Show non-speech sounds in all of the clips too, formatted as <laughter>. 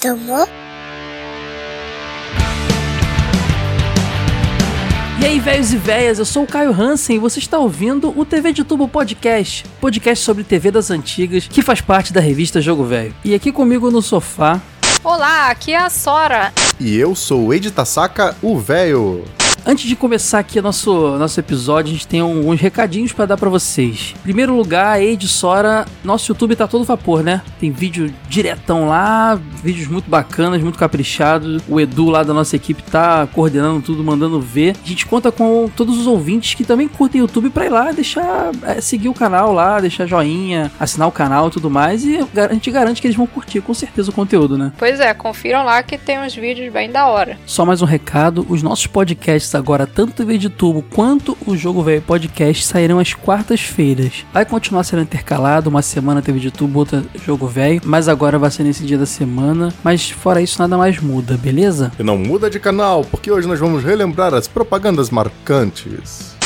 Tomou? E aí, velhos e velhas, eu sou o Caio Hansen e você está ouvindo o TV de Tubo Podcast, podcast sobre TV das antigas, que faz parte da revista Jogo Velho. E aqui comigo no sofá. Olá, aqui é a Sora. E eu sou o Ed Tasaka, o velho. Antes de começar aqui nosso, nosso episódio, a gente tem alguns recadinhos para dar para vocês. Em primeiro lugar, a Ed Sora, nosso YouTube tá todo vapor, né? Tem vídeo diretão lá, vídeos muito bacanas, muito caprichados. O Edu lá da nossa equipe tá coordenando tudo, mandando ver. A gente conta com todos os ouvintes que também curtem YouTube para ir lá, deixar é, seguir o canal lá, deixar joinha, assinar o canal e tudo mais. E a gente garante que eles vão curtir com certeza o conteúdo, né? Pois é, confiram lá que tem uns vídeos bem da hora. Só mais um recado: os nossos podcasts agora, tanto TV de tubo quanto o Jogo Velho Podcast, sairão às quartas-feiras. Vai continuar sendo intercalado, uma semana TV de tubo, outra Jogo Velho, mas agora vai ser nesse dia da semana. Mas fora isso, nada mais muda, beleza? E não muda de canal, porque hoje nós vamos relembrar as propagandas marcantes.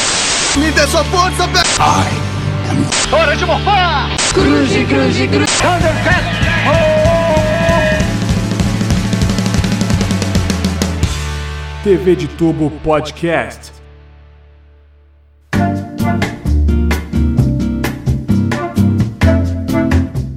Me dê sua força, Pe... Hora de morfar! Cruze, cruze, cruze. TV de Tubo Podcast.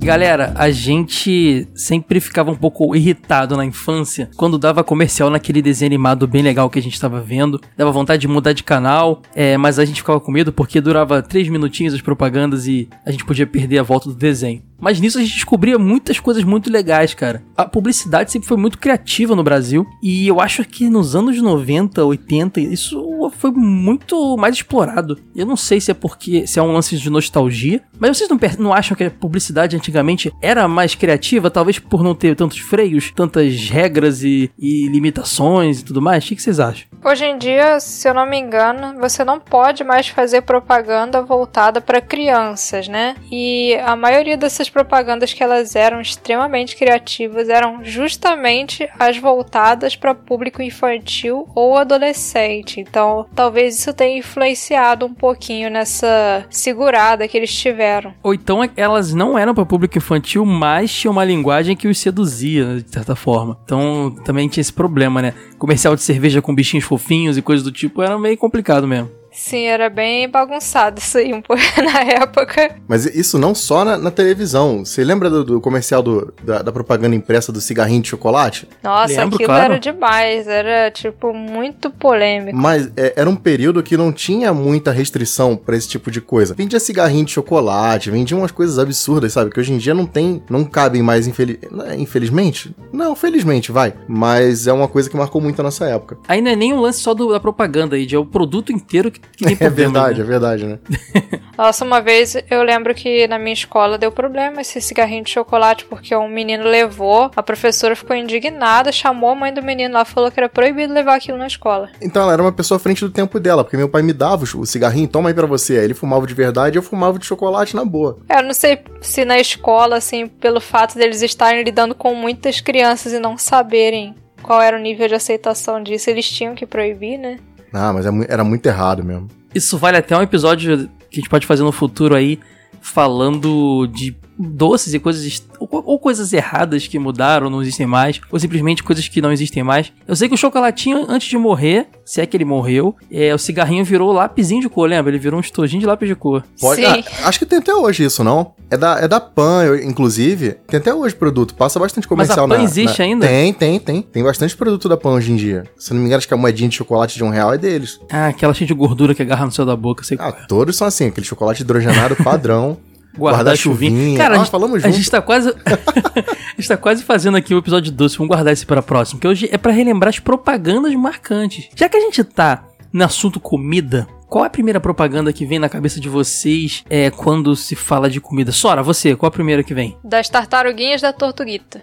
Galera, a gente sempre ficava um pouco irritado na infância quando dava comercial naquele desenho animado bem legal que a gente tava vendo. Dava vontade de mudar de canal, é, mas a gente ficava com medo porque durava três minutinhos as propagandas e a gente podia perder a volta do desenho. Mas nisso a gente descobria muitas coisas muito legais, cara. A publicidade sempre foi muito criativa no Brasil. E eu acho que nos anos 90, 80, isso foi muito mais explorado. Eu não sei se é porque se é um lance de nostalgia. Mas vocês não, não acham que a publicidade antigamente era mais criativa? Talvez por não ter tantos freios, tantas regras e, e limitações e tudo mais? O que que vocês acham? Hoje em dia, se eu não me engano, você não pode mais fazer propaganda voltada para crianças, né? E a maioria dessas propagandas que elas eram extremamente criativas eram justamente as voltadas para público infantil ou adolescente. Então, talvez isso tenha influenciado um pouquinho nessa segurada que eles tiveram. Ou então elas não eram para público infantil, mas tinham uma linguagem que os seduzia, né, de certa forma. Então também tinha esse problema, né? Comercial de cerveja com bichinhos fofinhos e coisas do tipo era meio complicado mesmo. Sim, era bem bagunçado isso aí um pouco <laughs> na época. Mas isso não só na, na televisão. Você lembra do, do comercial do- da, da propaganda impressa do cigarrinho de chocolate? Nossa, Lembro, aquilo claro. era demais, era tipo muito polêmico. Mas é, era um período que não tinha muita restrição pra esse tipo de coisa. Vendia cigarrinho de chocolate, vendia umas coisas absurdas, sabe? Que hoje em dia não tem, não cabem mais, infeli- não é, infelizmente? Não, felizmente, vai. Mas é uma coisa que marcou muito a nossa época. Aí não é nem um lance só do- da propaganda, aí, é o produto inteiro que, que tem É problema, verdade, é né? verdade, né? <laughs> Nossa, uma vez eu lembro que na minha escola deu problema esse cigarrinho de chocolate porque um menino levou, a professora ficou indignada, chamou a mãe do menino lá, falou que era proibido levar aquilo na escola. Então ela era uma pessoa à frente do tempo dela, porque meu pai me dava o cigarrinho, toma aí pra você. Aí ele fumava de verdade e eu fumava de chocolate na boa. Eu não sei se na escola, assim, pelo fato deles estarem lidando com muitas crianças e não saberem qual era o nível de aceitação disso, eles tinham que proibir, né? Ah, mas é era muito errado mesmo. Isso vale até um episódio que a gente pode fazer no futuro aí, falando de doces e coisas ou, ou coisas erradas que mudaram, não existem mais, ou simplesmente coisas que não existem mais. Eu sei que o chocolatinho, antes de morrer, se é que ele morreu, é, o cigarrinho virou lapisinho de cor, lembra? Ele virou um estojinho de lápis de cor. Pode, Sim. ah, acho que tem até hoje isso, não? É da, é da Pan, eu- inclusive. Tem até hoje produto. Passa bastante Mas a comercial Pan na- existe na- ainda? Tem, tem, tem. Tem bastante produto da Pan hoje em dia. Se não me engano, acho que a moedinha de chocolate de um real é deles. Ah, aquela cheia de gordura que agarra no céu da boca, sei Ah, qual é. todos são assim, aquele chocolate hidrogenado <laughs> padrão. Guarda-chuvinha. Cara, Ah, a gente, falamos a junto. gente tá quase. <laughs> a gente tá quase fazendo aqui o episódio doce. Vamos guardar esse pra próximo. Que hoje é pra relembrar as propagandas marcantes. Já que a gente tá no assunto comida. Qual é a primeira propaganda que vem na cabeça de vocês é, quando se fala de comida? Sora, você, qual a primeira que vem? Das tartaruguinhas da tortuguita.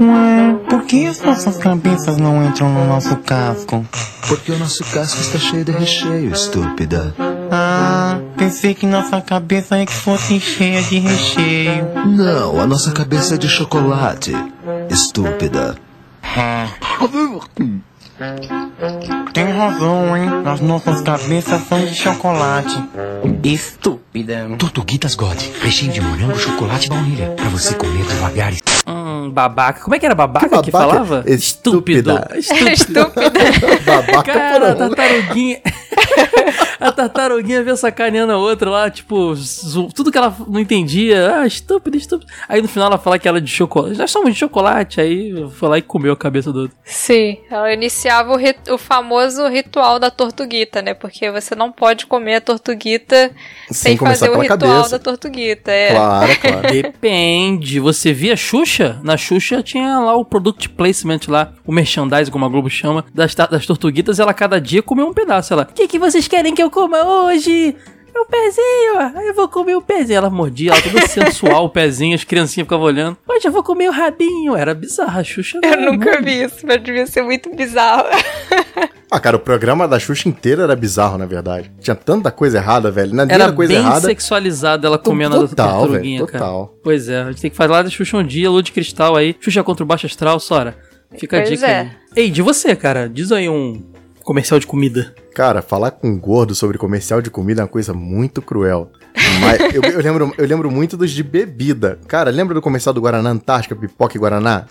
Ué, por que as nossas cabeças não entram no nosso casco? Porque o nosso casco está cheio de recheio, estúpida. Ah, pensei que nossa cabeça é que fosse cheia de recheio. Não, a nossa cabeça é de chocolate, estúpida. Tem razão, hein? As nossas cabeças são de chocolate. Estúpida. Tortuguitas God, recheio de morango, chocolate e baunilha. Pra você comer devagar e Hum, babaca. Como é que era babaca que, Que babaca? falava? Estúpida. Estúpido. <laughs> Estúpida. Babaca Cara, por um. tartaruguinha. <laughs> a tartaruguinha veio sacaneando a outra lá, tipo, tudo que ela não entendia. Ah, estúpido, estúpido. Aí no final ela fala que ela é de chocolate. Nós somos de chocolate. Aí foi lá e comeu a cabeça do outro. Sim, ela iniciava o, rit- o famoso ritual da tortuguita, né? Porque você não pode comer a tortuguita sem, fazer o ritual cabeça. da tortuguita. É. Claro, <laughs> claro. Depende. Você via Xuxa? Na Xuxa tinha lá o product placement lá, o merchandising, como a Globo chama, das, das tortuguitas. Ela cada dia comia um pedaço. Ela, o que, que vocês querem que eu coma hoje? Meu pezinho, ó. eu vou comer o pezinho. Ela mordia, ela toda sensual, o <laughs> pezinho, as criancinhas ficavam olhando. Hoje eu vou comer o rabinho. Era bizarra, a Xuxa. Eu nunca muito- vi isso, mas devia ser muito bizarro. <laughs> Ah, cara, o programa da Xuxa inteiro era bizarro, na verdade. Tinha tanta coisa errada, velho. Na Era era coisa bem errada. sexualizada ela comendo a total, tartaruguinha, velho, cara. total. Pois é, a gente tem que falar da Xuxa um dia, Lua de Cristal aí. Xuxa contra o Baixo Astral, Sora. Fica a Pois dica é. aí. Ei, de você, cara, diz aí um comercial de comida. Cara, falar com gordo sobre comercial de comida é uma coisa muito cruel. Mas eu, eu lembro, eu lembro muito dos de bebida. Cara, lembra do comercial do Guaraná Antártica, Pipoca e Guaraná?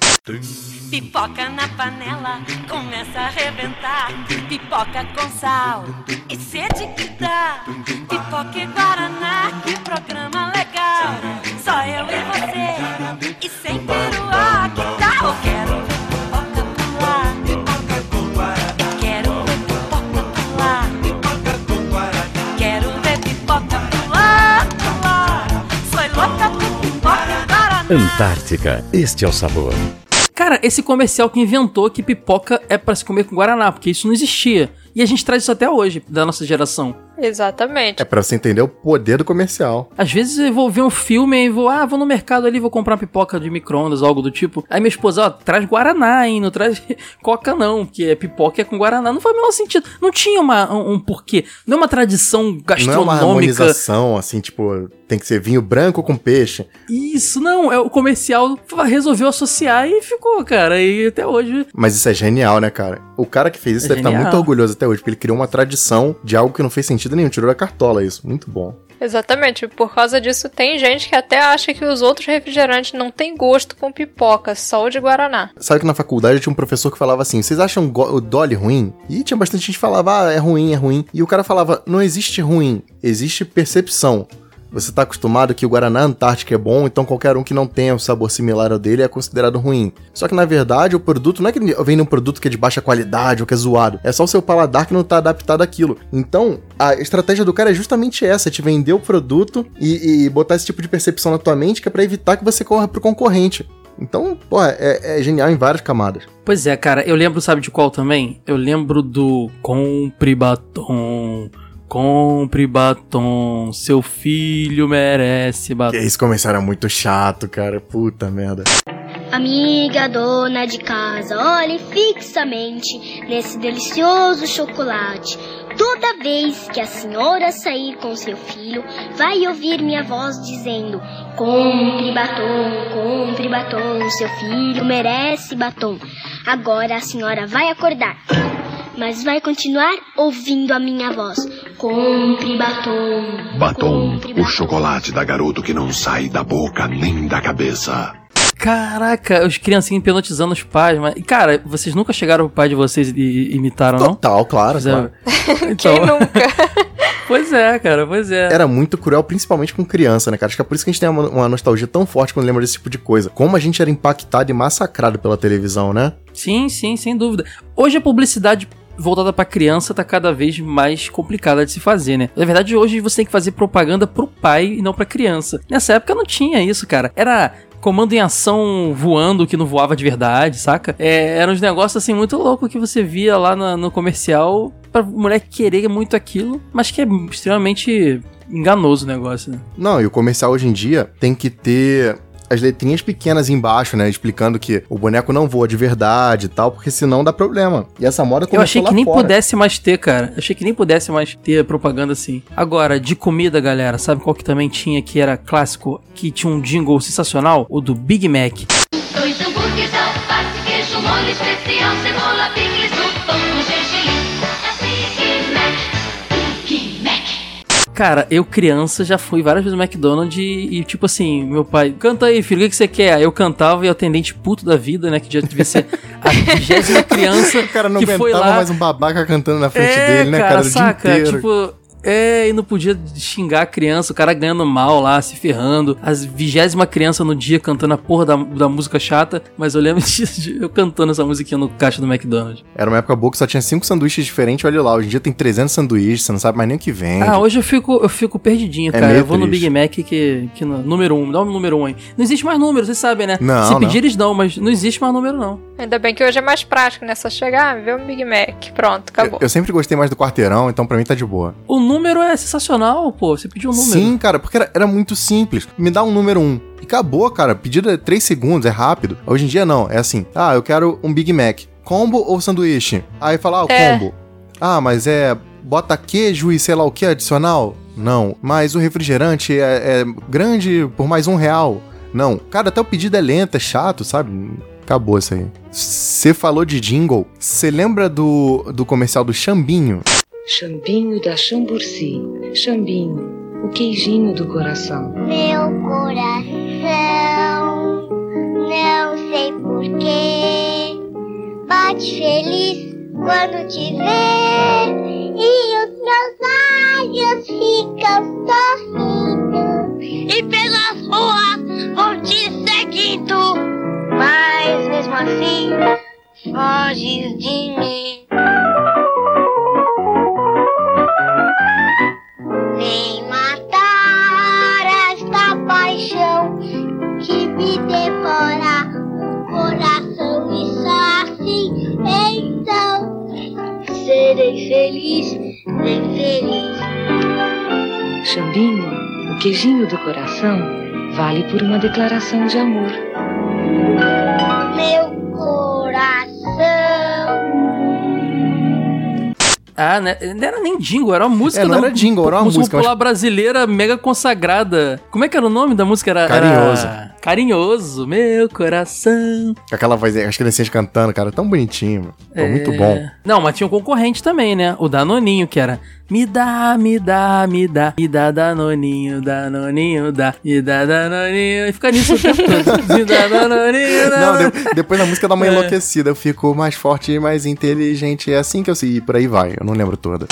Pipoca na panela, começa a arrebentar. Pipoca com sal e sede que dá. Pipoca e Guaraná, que programa legal. Só eu e você, e sem peruá, Antártica, este é o sabor. Cara, esse comercial que inventou que pipoca é pra se comer com Guaraná, porque isso não existia. E a gente traz isso até hoje, da nossa geração. Exatamente. É pra você entender o poder do comercial. Às vezes eu vou ver um filme e vou, ah, vou no mercado ali, vou comprar uma pipoca de micro-ondas, algo do tipo. Aí minha esposa, ó, traz Guaraná, hein, não traz <laughs> Coca não, porque é pipoca é com Guaraná. Não faz o menor sentido. Não tinha uma, um, um porquê. Não é uma tradição Não é uma gastronômica. harmonização, assim, tipo, tem que ser vinho branco com peixe. Isso, não. É o comercial resolveu associar e ficou, cara. E até hoje. Mas isso é genial, né, cara? O cara que fez isso É deve estar genial. muito orgulhoso até hoje, porque ele criou uma tradição de algo que não fez sentido nenhum. Tirou da cartola isso. Muito bom. Exatamente. Por causa disso, tem gente que até acha que os outros refrigerantes não têm gosto com pipoca, só o de Guaraná. Sabe que na faculdade tinha um professor que falava assim: vocês acham o Dolly ruim? E tinha bastante gente que falava, ah, é ruim, é ruim. E o cara falava: não existe ruim, existe percepção. Você tá acostumado que o Guaraná Antártica é bom, então qualquer um que não tenha um sabor similar ao dele é considerado ruim. Só que na verdade o produto não é que vem num produto que é de baixa qualidade ou que é zoado, é só o seu paladar que não tá adaptado àquilo. Então a estratégia do cara é justamente essa: é te vender o produto e, e botar esse tipo de percepção na tua mente que é pra evitar que você corra pro concorrente. Então, pô, é, é genial em várias camadas. Pois é, cara. Eu lembro, sabe de qual também? Eu lembro do Compre Batom. Compre batom, seu filho merece batom. Esse comercial era muito chato, cara. Puta merda. Amiga dona de casa, olhe fixamente nesse delicioso chocolate. Toda vez que a senhora sair com seu filho, vai ouvir minha voz dizendo: Compre batom, compre batom, seu filho merece batom. Agora a senhora vai acordar, mas vai continuar ouvindo a minha voz: Compre batom. Batom, o chocolate da garoto que não sai da boca nem da cabeça. Caraca, os criancinhos hipnotizando os pais, mas. Cara, vocês nunca chegaram pro pai de vocês e imitaram, não? Total, claro, claro. <laughs> Então- <laughs> Quem nunca? <laughs> Pois é, cara, pois é. Era muito cruel, principalmente com criança, né, cara? Acho que é por isso que a gente tem uma, uma nostalgia tão forte quando lembra desse tipo de coisa. Como a gente era impactado e massacrado pela televisão, né? Sim, sim, sem dúvida. Hoje a publicidade voltada pra criança tá cada vez mais complicada de se fazer, né? Na verdade, hoje você tem que fazer propaganda pro pai e não pra criança. Nessa época não tinha isso, cara. Era comando em ação voando que não voava de verdade, saca? É, eram uns negócios assim muito loucos que você via lá na- no comercial pra mulher querer muito aquilo, mas que é extremamente enganoso o negócio, né? Não, e o comercial hoje em dia tem que ter as letrinhas pequenas embaixo, né? Explicando que o boneco não voa de verdade e tal, porque senão dá problema. E essa moda começou Eu achei lá que nem fora. pudesse mais ter, cara. Eu achei que nem pudesse mais ter propaganda assim. Agora, de comida, galera, sabe qual que também tinha que era clássico? Que tinha um jingle sensacional? O do Big Mac. Dois hambúrgueres, alface, queijo, molho especial, cebola, Cara, eu criança já fui várias vezes no McDonald's e, e, tipo assim, meu pai, canta aí, filho, o que, que você quer? Aí eu cantava e o atendente puto da vida, né, que já devia ser a vigésima criança <laughs> O cara não que foi lá. mais um babaca cantando na frente é, dele, né, cara, cara? Saca? Tipo, é, e não podia xingar a criança, o cara ganhando mal lá, se ferrando. As vigésima criança no dia cantando a porra da, da música chata, mas eu lembro <laughs> disso, de eu cantando essa musiquinha no caixa do McDonald's. Era uma época boa que só tinha cinco sanduíches diferentes, olha lá. Hoje em dia tem 300 sanduíches, você não sabe mais nem o que vem. Ah, hoje eu fico, eu fico perdidinho, É cara. eu vou no triste. Big Mac que, que no, número um, dá um número um aí. Não existe mais número, vocês sabem, né? Não, Se não. pedir, eles dão, mas não existe mais número, não. Ainda bem que hoje é mais prático, né? Só chegar, ver um Big Mac. Pronto, acabou. Eu sempre gostei mais do quarteirão, então pra mim tá de boa. O número é sensacional, pô. Você pediu um número. Sim, cara, porque era, era muito simples. Me dá um número 1. E acabou, cara. Pedido é 3 segundos, é rápido. Hoje em dia não, é assim. Ah, eu quero um Big Mac. Combo ou sanduíche? Aí fala, ah, o É. combo. Ah, mas é. Bota queijo e sei lá o que adicional? Não. Mas o refrigerante é, é grande por mais um real? Não. Cara, até o pedido é lento, é chato, sabe? Acabou isso aí. Você falou de jingle. Você lembra do, do comercial do Chambinho? Chambinho da Chamburci. Chambinho, o queijinho do coração. Meu coração, não sei porquê, bate feliz quando te vê e os meus olhos ficam sorrindo. E pelas ruas vou te seguindo, mas mesmo assim foges de mim. Me devora o coração e só assim então serei feliz, bem feliz. Chambinho, o queijinho do coração, vale por uma declaração de amor. Meu coração. Ah, né? Não era nem jingle, era uma música É, não da- era jingle, era uma música, popular mas- brasileira mega consagrada. Como é que era o nome da música? Era, Carinhoso. Era... Carinhoso, meu coração. Aquela voz, as criancinhas cantando, cara, tão bonitinho. mano. É. Muito bom. Não, mas tinha um concorrente também, né? O Danoninho, que era Me dá, me dá, me dá, me dá Danoninho, Danoninho, dá, me dá Danoninho. E fica nisso o tempo todo. <laughs> Me dá Danoninho, Não, Danoninho. de- depois da música dá uma É. enlouquecida. Eu fico mais forte e mais inteligente. É assim que eu sei. E por aí vai. Eu não lembro toda.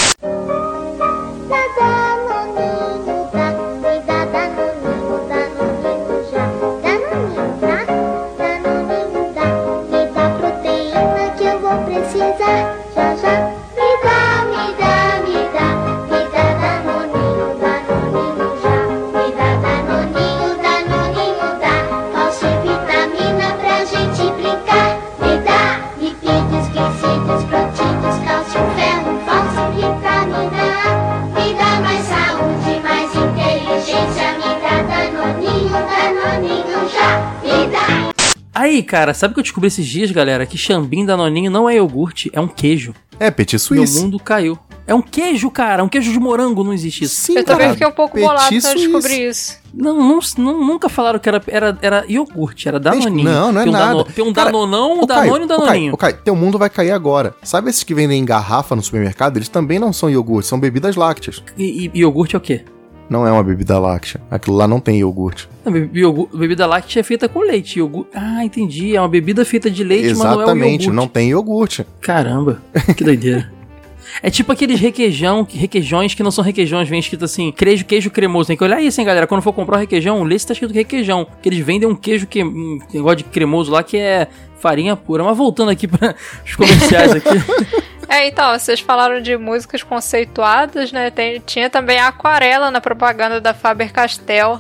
Aí, cara, sabe o que eu descobri esses dias, galera? Que Xambim Danoninho não é iogurte, é um queijo. É, Petit Meu Suisse. mundo caiu. É um queijo, cara. Um queijo de morango, não existe isso. Sim, Eu também cara. fiquei um pouco Petit bolado quando eu descobri isso. Não, não, não- nunca falaram que era, era, era iogurte, era Danoninho. Não, não é tem um nada. Dano- tem um Cara, Danonão, um Danone e um Danoninho. ô, Caio, teu mundo vai cair agora. Sabe esses que vendem em garrafa no supermercado? Eles também não são iogurte, são bebidas lácteas. E, e iogurte é o quê? Não é uma bebida láctea. Aquilo lá não tem iogurte. Não, bebida láctea é feita com leite. Iogurte... Ah, entendi. É uma bebida feita de leite, mas não é um Exatamente, iogurte. não tem iogurte. Caramba, que doideira. <laughs> É tipo aqueles requeijão, que- requeijões que não são requeijões, vem escrito assim, queijo, queijo cremoso. Tem que olhar isso, hein, galera. Quando for comprar um requeijão, lê se tá escrito requeijão. Que eles vendem um queijo que um negócio de cremoso lá que é farinha pura. Mas voltando aqui para <laughs> os comerciais aqui. <laughs> É, então, vocês falaram de músicas conceituadas, né? Tem- tinha também a aquarela na propaganda da Faber-Castell.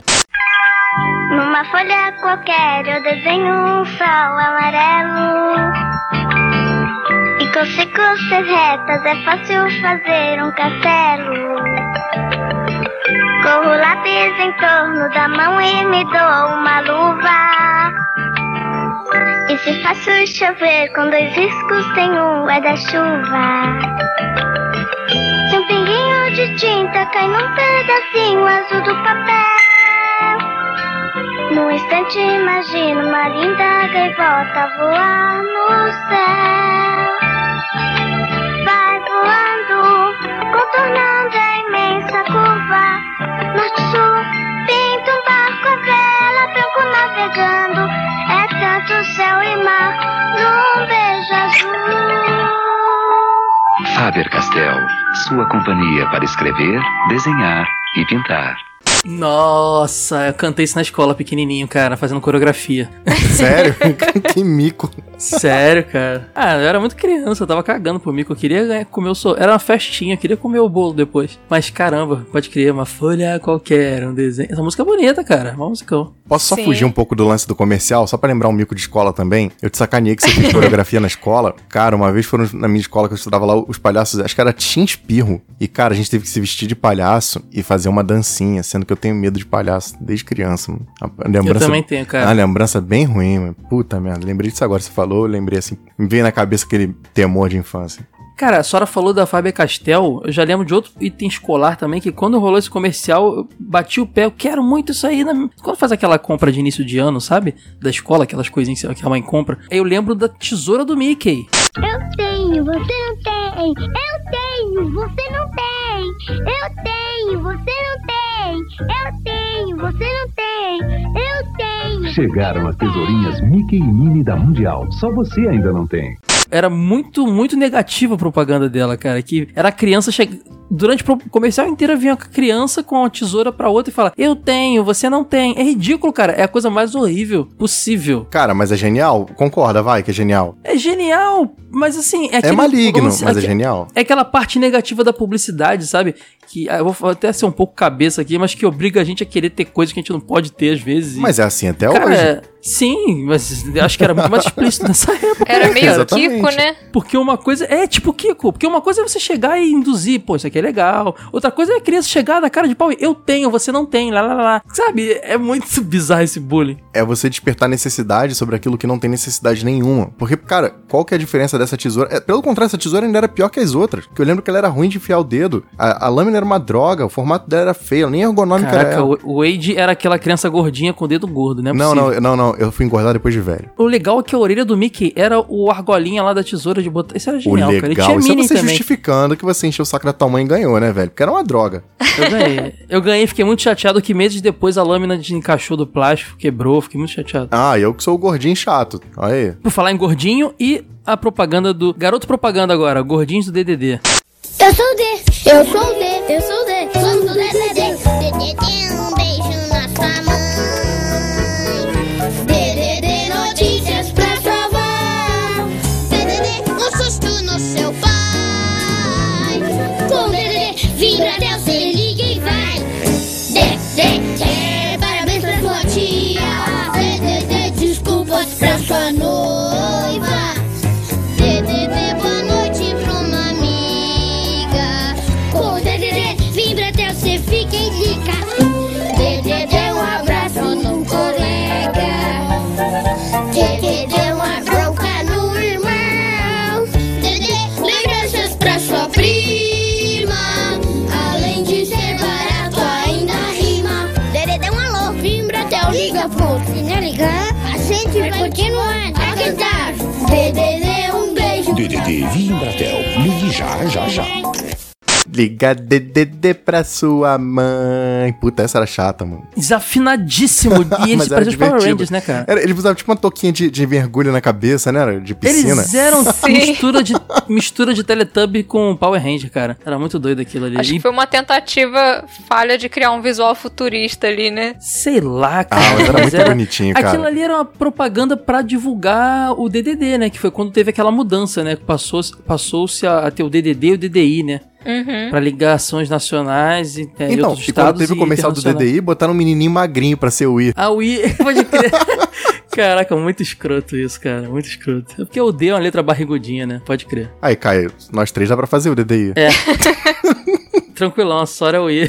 Numa folha qualquer eu desenho um sol amarelo. E com sequências retas é fácil fazer um castelo. Corro lápis em torno da mão e me dou uma luva. E se faço chover com dois riscos tem um guarda-chuva. Se um pinguinho de tinta cai num pedacinho azul do papel. Num instante imagino uma linda gaivota voar no céu. Vai voando, contornando a imensa curva. Faber-Castell, sua companhia para escrever, desenhar e pintar. Nossa, eu cantei isso na escola pequenininho, cara, fazendo coreografia. Sério? <laughs> que mico. Sério, cara. Ah, eu era muito criança, eu tava cagando pro mico. Eu queria comer o so... Era uma festinha, eu queria comer o bolo depois. Mas caramba, pode crer, uma folha qualquer, um desenho. Essa música é bonita, cara. Uma musicão. Posso só Sim. fugir um pouco do lance do comercial, só pra lembrar um mico de escola também? Eu te sacaneei que você fez <laughs> coreografia na escola. Cara, uma vez foram na minha escola que eu estudava lá, os palhaços, acho que era Tim Espirro. E, cara, a gente teve que se vestir de palhaço e fazer uma dancinha, sendo que eu tenho medo de palhaço desde criança. Mano. A lembrança, Eu também tenho, cara. Uma lembrança bem ruim, mano. Puta merda. Lembrei disso agora, você falou, eu lembrei assim. Me veio na cabeça aquele temor de infância. Cara, a senhora falou da Faber Castell, eu já lembro de outro item escolar também, que quando rolou esse comercial, eu bati o pé, eu quero muito isso aí. Na... Quando faz aquela compra de início de ano, sabe? Da escola, aquelas coisinhas que a mãe compra. Aí eu lembro da tesoura do Mickey. Eu tenho, você não tem. Eu tenho, você não tem. Eu tenho, você não tem. Eu tenho, você não tem. Eu tenho. Chegaram as tesourinhas Mickey e Minnie da Mundial. Só você ainda não tem. Era muito, muito negativa a propaganda dela, cara. Que era a criança chegando. Durante o comercial inteiro vinha a criança com a tesoura pra outra e fala: Eu tenho, você não tem. É ridículo, cara. É a coisa mais horrível possível. Cara, mas é genial? Concorda, vai, que é genial. É genial, mas assim. É, É aquele- maligno, mas é aque- genial. É aquela parte negativa da publicidade, sabe? Que ah, eu vou até ser um pouco cabeça aqui, mas que obriga a gente a querer ter coisas que a gente não pode ter às vezes. e- Mas é assim até Cara, hoje. sim, mas acho que era muito mais explícito nessa <laughs> época. Era meio cara? Kiko, né? Porque uma coisa. É tipo Kiko. Porque uma coisa é você chegar e induzir, pô, isso aqui é legal. Outra coisa é a criança chegar na cara de pau e eu tenho, você não tem, lá lá lá. Sabe? É muito <laughs> bizarro esse bullying. é você despertar necessidade sobre aquilo que não tem necessidade nenhuma. Porque, cara, qual que é a diferença dessa tesoura? É, pelo contrário, essa tesoura ainda era pior que as outras. Porque eu lembro que ela era ruim de enfiar o dedo. A, a lâmina era uma droga, o formato dela era feio, nem ergonômica era Caraca, ela. o o Wade era aquela criança gordinha com o dedo gordo, né? Não, não, não, não, eu fui engordar depois de velho. O legal é que a orelha do Mickey era o argolinha lá da tesoura de botar. Isso era O genial, cara. Ele legal, tinha isso é mini você também. justificando que você encheu o saco da tua mãe e ganhou, né, velho? Porque era uma droga. Eu ganhei. Eu ganhei, fiquei muito chateado que meses depois a lâmina desencaixou do plástico, quebrou, fiquei muito chateado. Ah, eu que sou o gordinho chato. Olha aí. Por falar em gordinho e a propaganda do. Garoto propaganda agora, gordinhos do DDD. Eu sou o D. Eu sou o D. Eu sou o D. Somos o DDD. DDD, um beijo na sua mãe. Sua noiva. DDD, boa noite pra uma amiga. Com o DDD, vibra até você fica e dica. DDD, um abraço no colega. DDD, uma bronca no irmão. DDD, lembranças pra sua prima. Além de ser barato, ainda rima. DDD, um alô, vibra até o liga ponto. Se não ligar, gente vai continuar a cantar. DDD, um beijo. DDD Via Embratel. Ligue já, já, já. Liga DDD pra sua mãe. Puta, essa era chata, mano. Desafinadíssimo. <laughs> E eles parecem os Power. Rangers, né, cara? Era, eles usavam tipo uma touquinha de, de mergulho na cabeça, né? De piscina. Eles eram <laughs> mistura de, mistura de Teletubby com Power Ranger, cara. Era muito doido aquilo ali. Acho E, que foi uma tentativa falha de criar um visual futurista ali, né? Sei lá, cara. Ah, mas era muito bonitinho, cara. Aquilo ali era uma propaganda pra divulgar o DDD, né? Que foi quando teve aquela mudança, né? Passou-se passou-se a, a ter o DDD e o DDI, né? Uhum. Pra ligações nacionais e, é, Então, outros e quando estados teve o comercial do. DDI, botaram um menininho magrinho pra ser o Wii. Ah, o Wii, <laughs> pode crer. <laughs> Caraca, muito escroto isso, cara. Muito escroto. É porque o D é uma letra barrigudinha, né? Pode crer. Aí, Caio, nós três dá pra fazer o DDI. É. <laughs> Tranquilão, só era o I.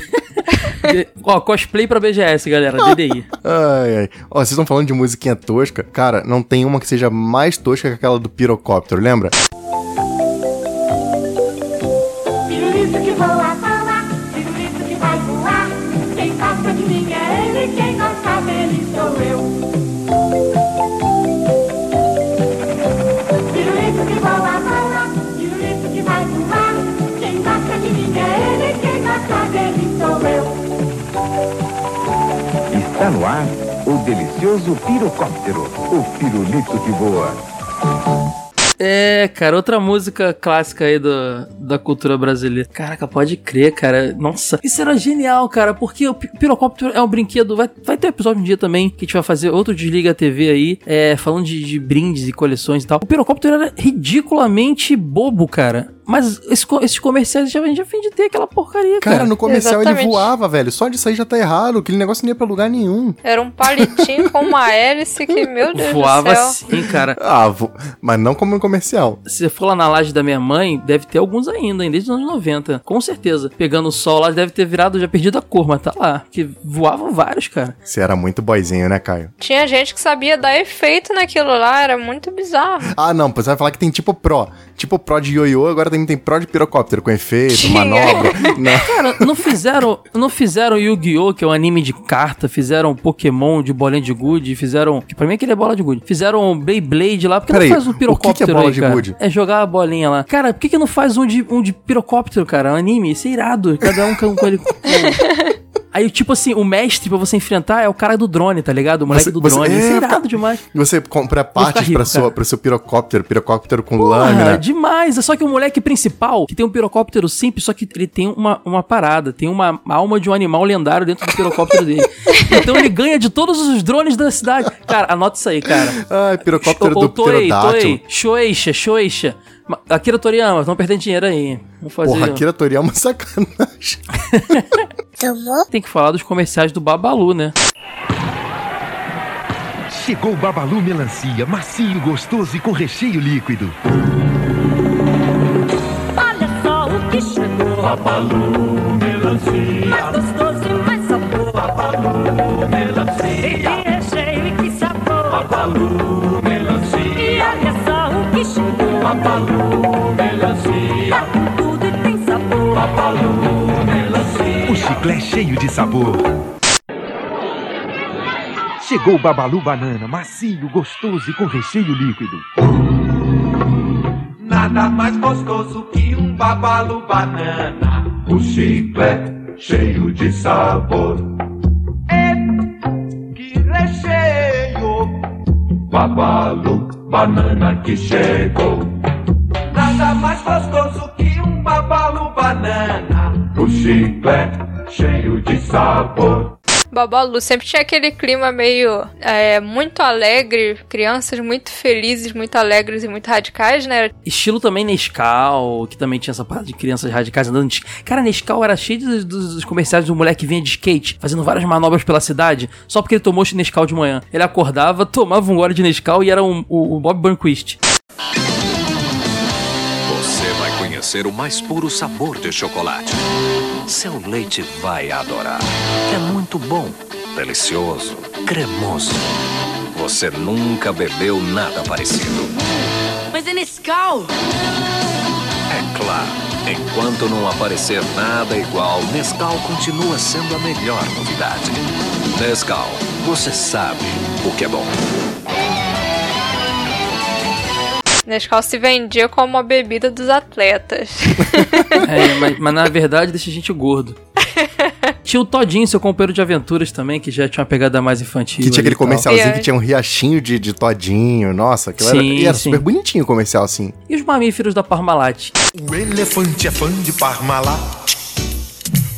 De- Ó, cosplay pra BGS, galera. DDI. Ai, ai. Ó, vocês estão falando de musiquinha tosca. Cara, não tem uma que seja mais tosca que aquela do pirocóptero, lembra? Pirulito delicioso pirocóptero, o pirulito que voa. É, cara, outra música clássica aí do, da cultura brasileira. Caraca, pode crer, cara. Nossa, isso era genial, cara, porque o pirocóptero é um brinquedo. Vai, vai ter episódio um dia também que a gente vai fazer outro Desliga TV aí, é, falando de, de brindes e coleções e tal. O pirocóptero era ridiculamente bobo, cara. Mas esse, esses comerciais já, a gente já fim de ter aquela porcaria, cara. Cara, no comercial Exatamente. ele voava, velho. Só disso aí já tá errado. Aquele negócio não ia pra lugar nenhum. Era um palitinho com uma hélice que, meu Deus Voava do céu. sim, cara. Ah, vo... mas não como no comercial. Se você for lá na laje da minha mãe, deve ter alguns ainda, hein, desde os anos 90. Com certeza. Pegando o sol lá, deve ter virado, já perdido a cor, mas tá lá. Que voavam vários, cara. Você era muito boizinho, né, Caio? Tinha gente que sabia dar efeito naquilo lá, era muito bizarro. Ah, não, você vai falar que tem tipo Pro. Tipo Pro de ioiô, agora também tem Pro de pirocóptero, com efeito, Tinha. manobra. <laughs> Não. Cara, não fizeram, não fizeram Yu-Gi-Oh, que é um anime de carta, fizeram Pokémon de bolinha de gude, fizeram, que pra mim aquele é bola de gude. Fizeram Beyblade lá, porque Peraí, não faz um o que que é pirocóptero bola aí, de cara? gude? É jogar a bolinha lá. Cara, por que que não faz um de, um de pirocóptero, cara? Um anime, isso é irado. Cada um com com ele. <laughs> Aí, tipo assim, o mestre pra você enfrentar é o cara do drone, tá ligado? O moleque Você- do você- drone. Isso é é, irado demais. Você compra partes rico, pra sua, cara. pro seu pirocóptero, pirocóptero com Porra, lâmina. demais. É só que o moleque principal, que tem um pirocóptero simples, só que ele tem uma, uma parada, tem uma alma de um animal lendário dentro do pirocóptero dele. <laughs> Então ele ganha de todos os drones da cidade. Cara, anota isso aí, cara. Ai, pirocóptero Ô, do. Toei, Shueisha, Shueisha. Ma- Akira Toriyama, estão perdendo dinheiro aí. Vamos fazer. Porra, Akira Toriyama é uma <laughs> sacanagem. Tem que falar dos comerciais do Babalu, né? Chegou o Babalu Melancia, macio, gostoso e com recheio líquido. Olha só o que chegou. Babalu melancia. Mais gostoso e mais sabor. Babalu melancia. E que recheio e que sabor. Babalu melancia. E olha só o que chegou. Babalu melancia. Tá com tudo e tem sabor. Babalu melancia. O chiclete é cheio de sabor. Chegou o Babalu Banana, macio, gostoso e com recheio líquido. Nada mais gostoso que um babalu banana. O chiclete cheio de sabor. É, que recheio! Babalu banana que chegou. Nada mais gostoso que um babalu banana. O chiclete cheio de sabor. Babalu sempre tinha aquele clima meio é, muito alegre, crianças muito felizes, muito alegres e muito radicais, né? Estilo também Nescau, que também tinha essa parte de crianças radicais andando de... Cara, Nescau era cheio dos, dos- dos comerciais do moleque que vinha de skate, fazendo várias manobras pela cidade, só porque ele tomou Nescau de manhã. Ele acordava, <laughs> tomava um gole de Nescau e era um- o, o Bob Burnquist. Você vai conhecer o mais puro sabor de chocolate. Seu leite vai adorar. É muito bom, delicioso, cremoso. Você nunca bebeu nada parecido. Mas é Nescau. É claro, enquanto não aparecer nada igual, Nescau continua sendo a melhor novidade. Nescau, você sabe o que é bom. Nescau se vendia como a bebida dos atletas. <laughs> É, mas, mas na verdade deixa a gente gordo. <laughs> Tinha o Todinho, seu companheiro de aventuras também, que já tinha uma pegada mais infantil. Que tinha aquele e tal. comercialzinho que tinha um riachinho de, de todinho. Nossa, aquilo era, Sim, e era sim. super bonitinho o comercial assim. E os mamíferos da Parmalat? O elefante é fã de Parmalat.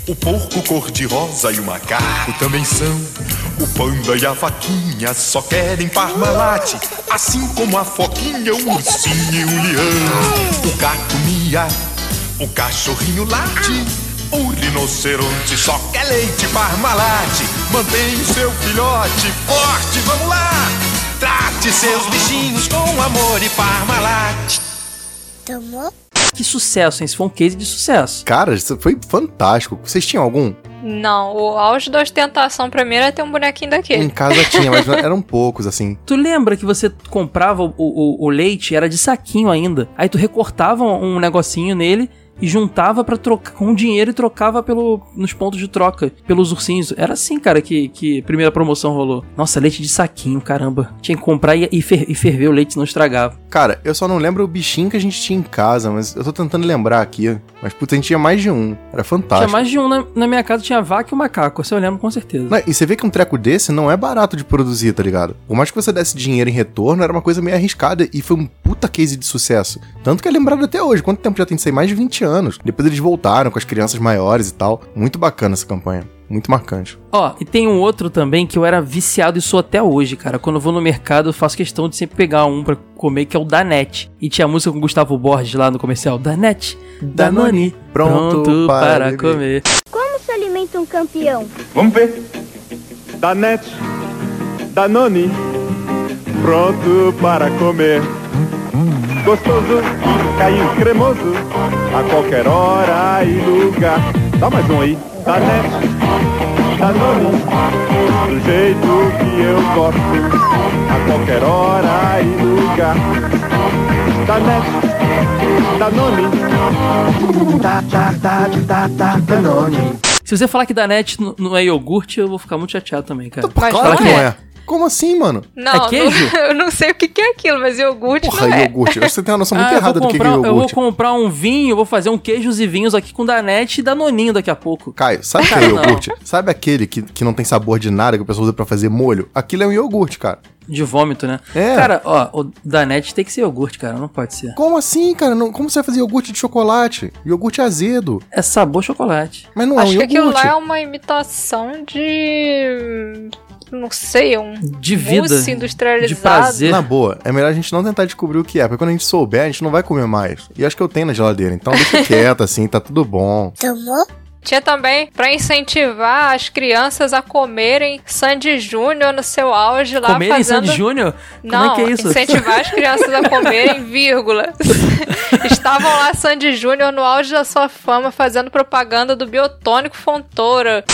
O porco cor-de-rosa e o macaco também são. O panda e a vaquinha só querem Parmalat. Assim como a foquinha, o ursinho e o leão. O gato mia, o cachorrinho late. O rinoceronte só quer leite Parmalat. Mantém o seu filhote forte, vamos lá. Trate seus bichinhos com amor e Parmalat. Tomou? Que sucesso, hein? Esse foi um case de sucesso. Cara, isso foi fantástico. Vocês tinham algum? Não, o auge da ostentação pra mim era ter um bonequinho daquele. Em casa tinha, mas eram poucos, assim. <laughs> Tu lembra que você comprava o, o, o leite, era de saquinho ainda. Aí tu recortava um negocinho nele e juntava para trocar com dinheiro e trocava pelo, nos pontos de troca pelos ursinhos. Era assim, cara, que, que a primeira promoção rolou. Nossa, leite de saquinho, caramba. Tinha que comprar e, e, fer, e ferver o leite, não estragava. Cara, eu só não lembro o bichinho que a gente tinha em casa, mas eu tô tentando lembrar aqui. Mas, puta, a gente tinha mais de um. Era fantástico. Tinha mais de um. Na, na minha casa tinha vaca e o macaco, você eu lembro com certeza. Não, e você vê que um treco desse não é barato de produzir, tá ligado? Por mais que você desse dinheiro em retorno, era uma coisa meio arriscada e foi um puta case de sucesso. Tanto que é lembrado até hoje. Quanto tempo já tem isso aí? Mais de 20 anos. Depois eles voltaram com as crianças maiores e tal. Muito bacana essa campanha. Muito marcante. Ó, e tem um outro também que eu era viciado e sou até hoje, cara. Quando eu vou no mercado, eu faço questão de sempre pegar um pra comer, que é o Danete. E tinha a música com o Gustavo Borges lá no comercial. Danete, Danone, pronto, pronto para, para comer. Como se alimenta um campeão? Vamos ver. Danete, Danone, pronto para comer. Gostoso, caiu cremoso, a qualquer hora e lugar. Dá mais um aí. Danete, Danone, do jeito que eu gosto, a qualquer hora e lugar. Danete, Danone, da, da, da, da, da, Danone. Se você falar que Danete não é iogurte, eu vou ficar muito chateado também, cara. Claro que não é. Como assim, mano? Não, é queijo? Não, <laughs> eu não sei o que é aquilo, mas iogurte Porra, não é. iogurte. Você tem uma noção <laughs> muito Ah, eu errada do que é comprar- iogurte. Eu vou comprar um vinho, vou fazer um queijos e vinhos aqui com Danete e Danoninho daqui a pouco. Caio, sabe o que é iogurte? Sabe aquele que, que não tem sabor de nada, que o pessoal usa pra fazer molho? Aquilo é um iogurte, cara. De vômito, né? É. Cara, ó, o Danete tem que ser iogurte, cara, não pode ser. Como assim, cara? Não- como você vai fazer iogurte de chocolate? Iogurte azedo. É sabor chocolate. Mas não Acho é que um aquilo iogurte. lá é uma imitação de. Não sei, um. De vida. mousse industrializado. Na boa, é melhor a gente não tentar descobrir o que é, porque quando a gente souber, a gente não vai comer mais. E acho que eu tenho na geladeira, então deixa <laughs> quieto, assim, tá tudo bom. Tomou? Tinha também pra incentivar as crianças a comerem Sandy Júnior no seu auge lá Comerem fazendo... Sandy Júnior? Como Não, é que é isso? incentivar as crianças a <laughs> comerem, vírgula. <laughs> Estavam lá Sandy Júnior no auge da sua fama fazendo propaganda do biotônico Fontoura.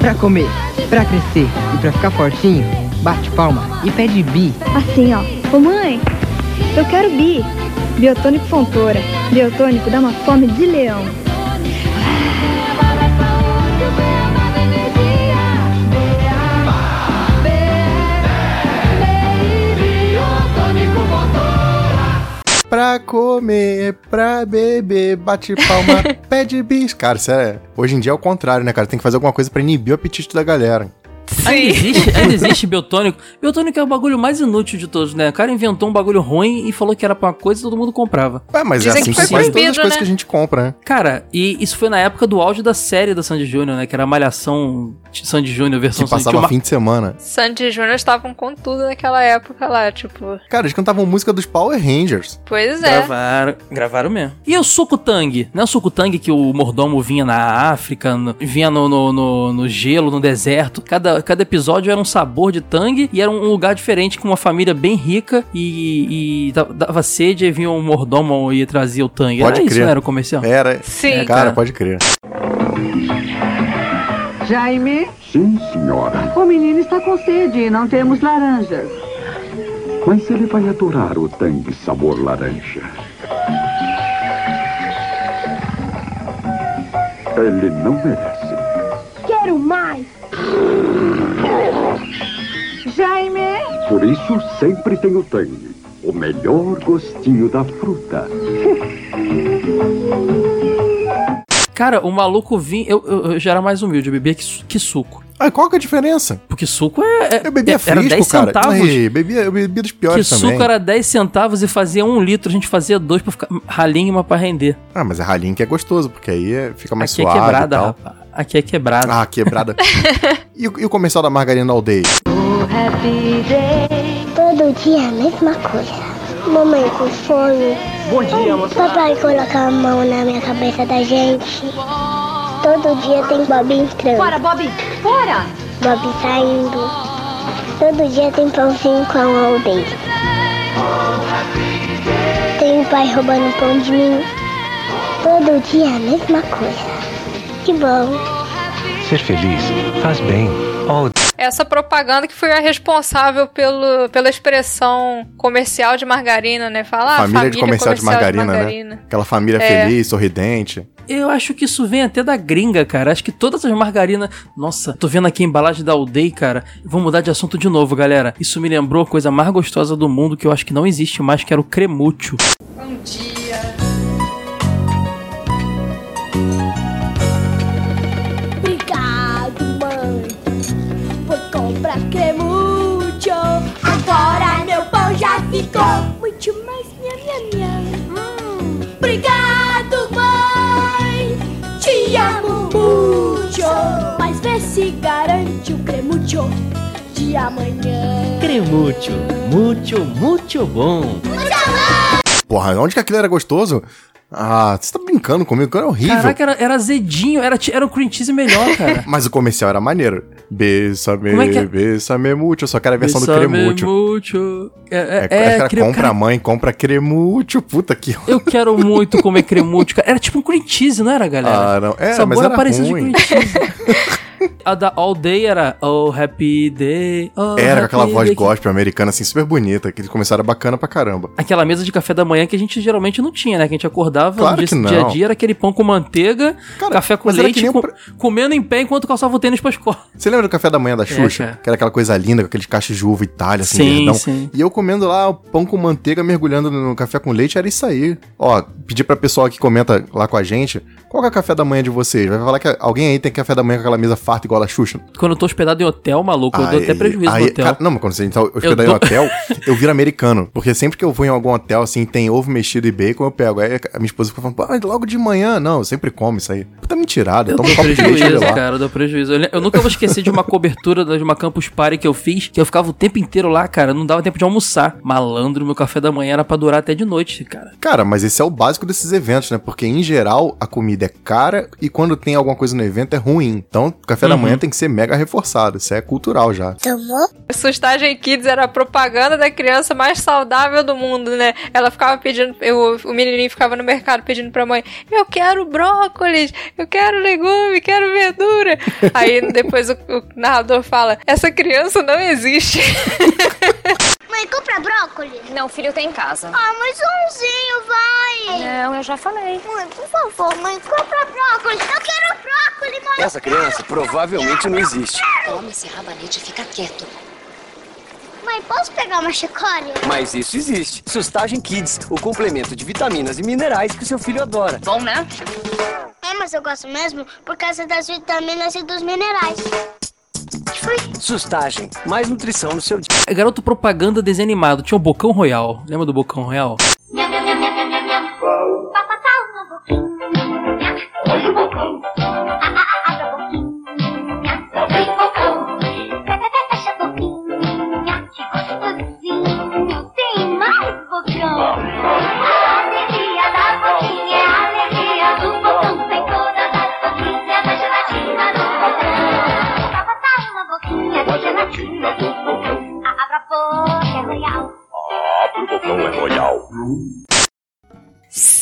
Pra comer, pra crescer e pra ficar fortinho, bate palma e pede bi. Assim, ó. Ô mãe, eu quero bi. Biotônico Fontoura. Biotônico dá uma fome de leão. Pra comer, pra beber, bate palma, <laughs> pede bis. Cara, isso é. Hoje em dia é o contrário, né, cara? Tem que fazer alguma coisa pra inibir o apetite da galera. Ainda existe, ainda existe biotônico. Biotônico é o bagulho mais inútil de todos, né? O cara inventou um bagulho ruim e falou que era pra uma coisa e todo mundo comprava. Ué, mas Dizem é assim que quase todas as coisas né? que a gente compra, né? Cara, e isso foi na época do auge da série da Sandy Júnior, né? Que era a Malhação de Sandy Júnior, versão Que passava tinha uma- fim de semana. Sandy Júnior estavam com tudo naquela época lá, tipo. Cara, eles cantavam música dos Power Rangers. Pois é. Gravaram, gravaram mesmo. E o Sukutang? Não é o Sukutang que o mordomo vinha na África, no- vinha no, no, no- no gelo, no deserto. Cada, cada episódio era um sabor de tangue e era um lugar diferente com uma família bem rica e, e da- dava sede e vinha um mordomo e trazia o tangue. Pode era isso, crer. não era o comercial? Era. Sim. É, cara, cara. pode crer. Jaime, Sim, senhora. o menino está com sede e não temos laranjas. Mas ele vai adorar o tangue sabor laranja. Ele não merece. Quero mais. Jaime, Por isso sempre tem o tangue. O melhor gostinho da fruta. <laughs> Cara, o maluco vinha. Eu, eu- eu já era mais humilde, eu bebia que, que suco. Ah, qual que é a diferença? Porque suco é. é Eu bebia é- frisco, era 10 cara. centavos. Ai, bebia, eu bebia dos Que piores também. suco era 10 centavos e fazia um litro, a gente fazia dois pra ficar ralinho, uma pra render. Ah, mas é ralinho que é gostoso, porque aí é- fica mais Aqui suave é quebrada, e tal. rapaz. Aqui é quebrada. Ah, quebrada. <laughs> e, o, e o comercial da margarina aldeia? Todo dia a mesma coisa. Mamãe com fome. bom dia, moça. Papai coloca a mão na minha cabeça da gente. Todo dia tem Bob entrando. Fora, Bob! Fora! Bob saindo. Todo dia tem pãozinho com a aldeia. Tem o pai roubando pão de mim. Todo dia a mesma coisa. Que bom. Ser feliz faz bem. Oh, essa propaganda que foi a responsável pelo, pela expressão comercial de margarina, né? Falar ah, família, de comercial, de margarina, né? Aquela família É. feliz, sorridente. Eu acho que isso vem até da gringa, cara. Acho que todas as margarinas. Nossa, tô vendo aqui a embalagem da Aldeia, cara. Vou mudar de assunto de novo, galera. Isso me lembrou a coisa mais gostosa do mundo que eu acho que não existe mais, que era o cremúcio. Bom dia. Ficou muito mais minha, minha, minha. Hum. Obrigado, mãe, te amo muito. Mas vê se garante o cremúcio de amanhã. Cremúcio, muito, muito bom. Porra, onde que aquilo era gostoso? Ah, você tá brincando comigo? Era horrível. Caraca, era, era azedinho, era, era o cream cheese melhor, cara. <laughs> Mas o comercial era maneiro. Bessame, Como é que é? bessame muito. Só que era a versão do cremúcio. muito. É, é, É, é, que era cre- compra cara, mãe, compra cremúcio. Puta que... Eu quero muito comer cremúcio, cara. Era tipo um cream cheese, não era, galera? Ah, não. Era, Sabor mas era parecido ruim. de cream cheese. <laughs> A da All Day era Oh Happy Day. oh, Era com aquela voz day. gospel americana, assim, super bonita. Que eles começaram bacana pra caramba. Aquela mesa de café da manhã que a gente geralmente não tinha, né? Que a gente acordava Claro no que dia, não. dia a dia, era aquele pão com manteiga, café com que leite, com- pra- comendo em pé enquanto calçava o tênis pra escola. Você lembra do café da manhã da Xuxa? cara. que era aquela coisa linda, com aqueles cachos de uva Itália, assim, Sim, verdão. sim. E eu comendo lá o pão com manteiga, mergulhando no café com leite, era isso aí. Ó, pedir pra pessoal que comenta lá com a gente, qual que é o café da manhã de vocês? Vai falar que alguém aí tem café da manhã com aquela mesa farta igual a Xuxa? Quando eu tô hospedado em hotel, maluco, eu dou até prejuízo aí, no hotel. cara, não, mas quando você tá hospedado em hotel, <laughs> eu viro americano. Porque sempre que eu vou em algum hotel, assim, tem ovo mexido e bacon, eu pego. Aí a minha esposa fica falando, pô, mas logo de manhã. Não, eu sempre como isso aí. Puta mentirada, Eu dou um copo de leite prejuízo, lá. cara, eu dou prejuízo. Eu, eu nunca vou esquecer de uma cobertura de uma campus party que eu fiz, que eu ficava o tempo inteiro lá, cara, não dava tempo de almoçar. Malandro, meu café da manhã era pra durar até de noite, cara. Cara, mas esse é o básico desses eventos, né? Porque em geral a comida é cara e quando tem alguma coisa no evento é ruim. Então, o café da Uhum. manhã tem que ser mega reforçado. Isso é cultural já. Sustagem Kids era a propaganda da criança mais saudável do mundo, né? Ela ficava pedindo, eu, o menininho ficava no mercado pedindo pra mãe: Eu quero brócolis, eu quero legume, quero verdura. <laughs> Aí depois o, o narrador fala: Essa criança não existe. <laughs> Mãe, compra brócolis. Não, filho, tem em casa. Ah, mas umzinho, vai. Não, eu já falei. Mãe, por favor, mãe, compra brócolis. Eu quero brócolis, mãe. Essa criança provavelmente não existe. Toma esse rabanete e fica quieto. Mãe, posso pegar uma chicória? Mas isso existe. Sustagem Kids, o complemento de vitaminas e minerais que o seu filho adora. Bom, né? É, mas eu gosto mesmo por causa das vitaminas e dos minerais. Que foi? Sustagem, mais nutrição no seu dia. É Garoto propaganda desenho animado, tinha o Bocão Royal. Lembra do Bocão Royal? Olha o bocão.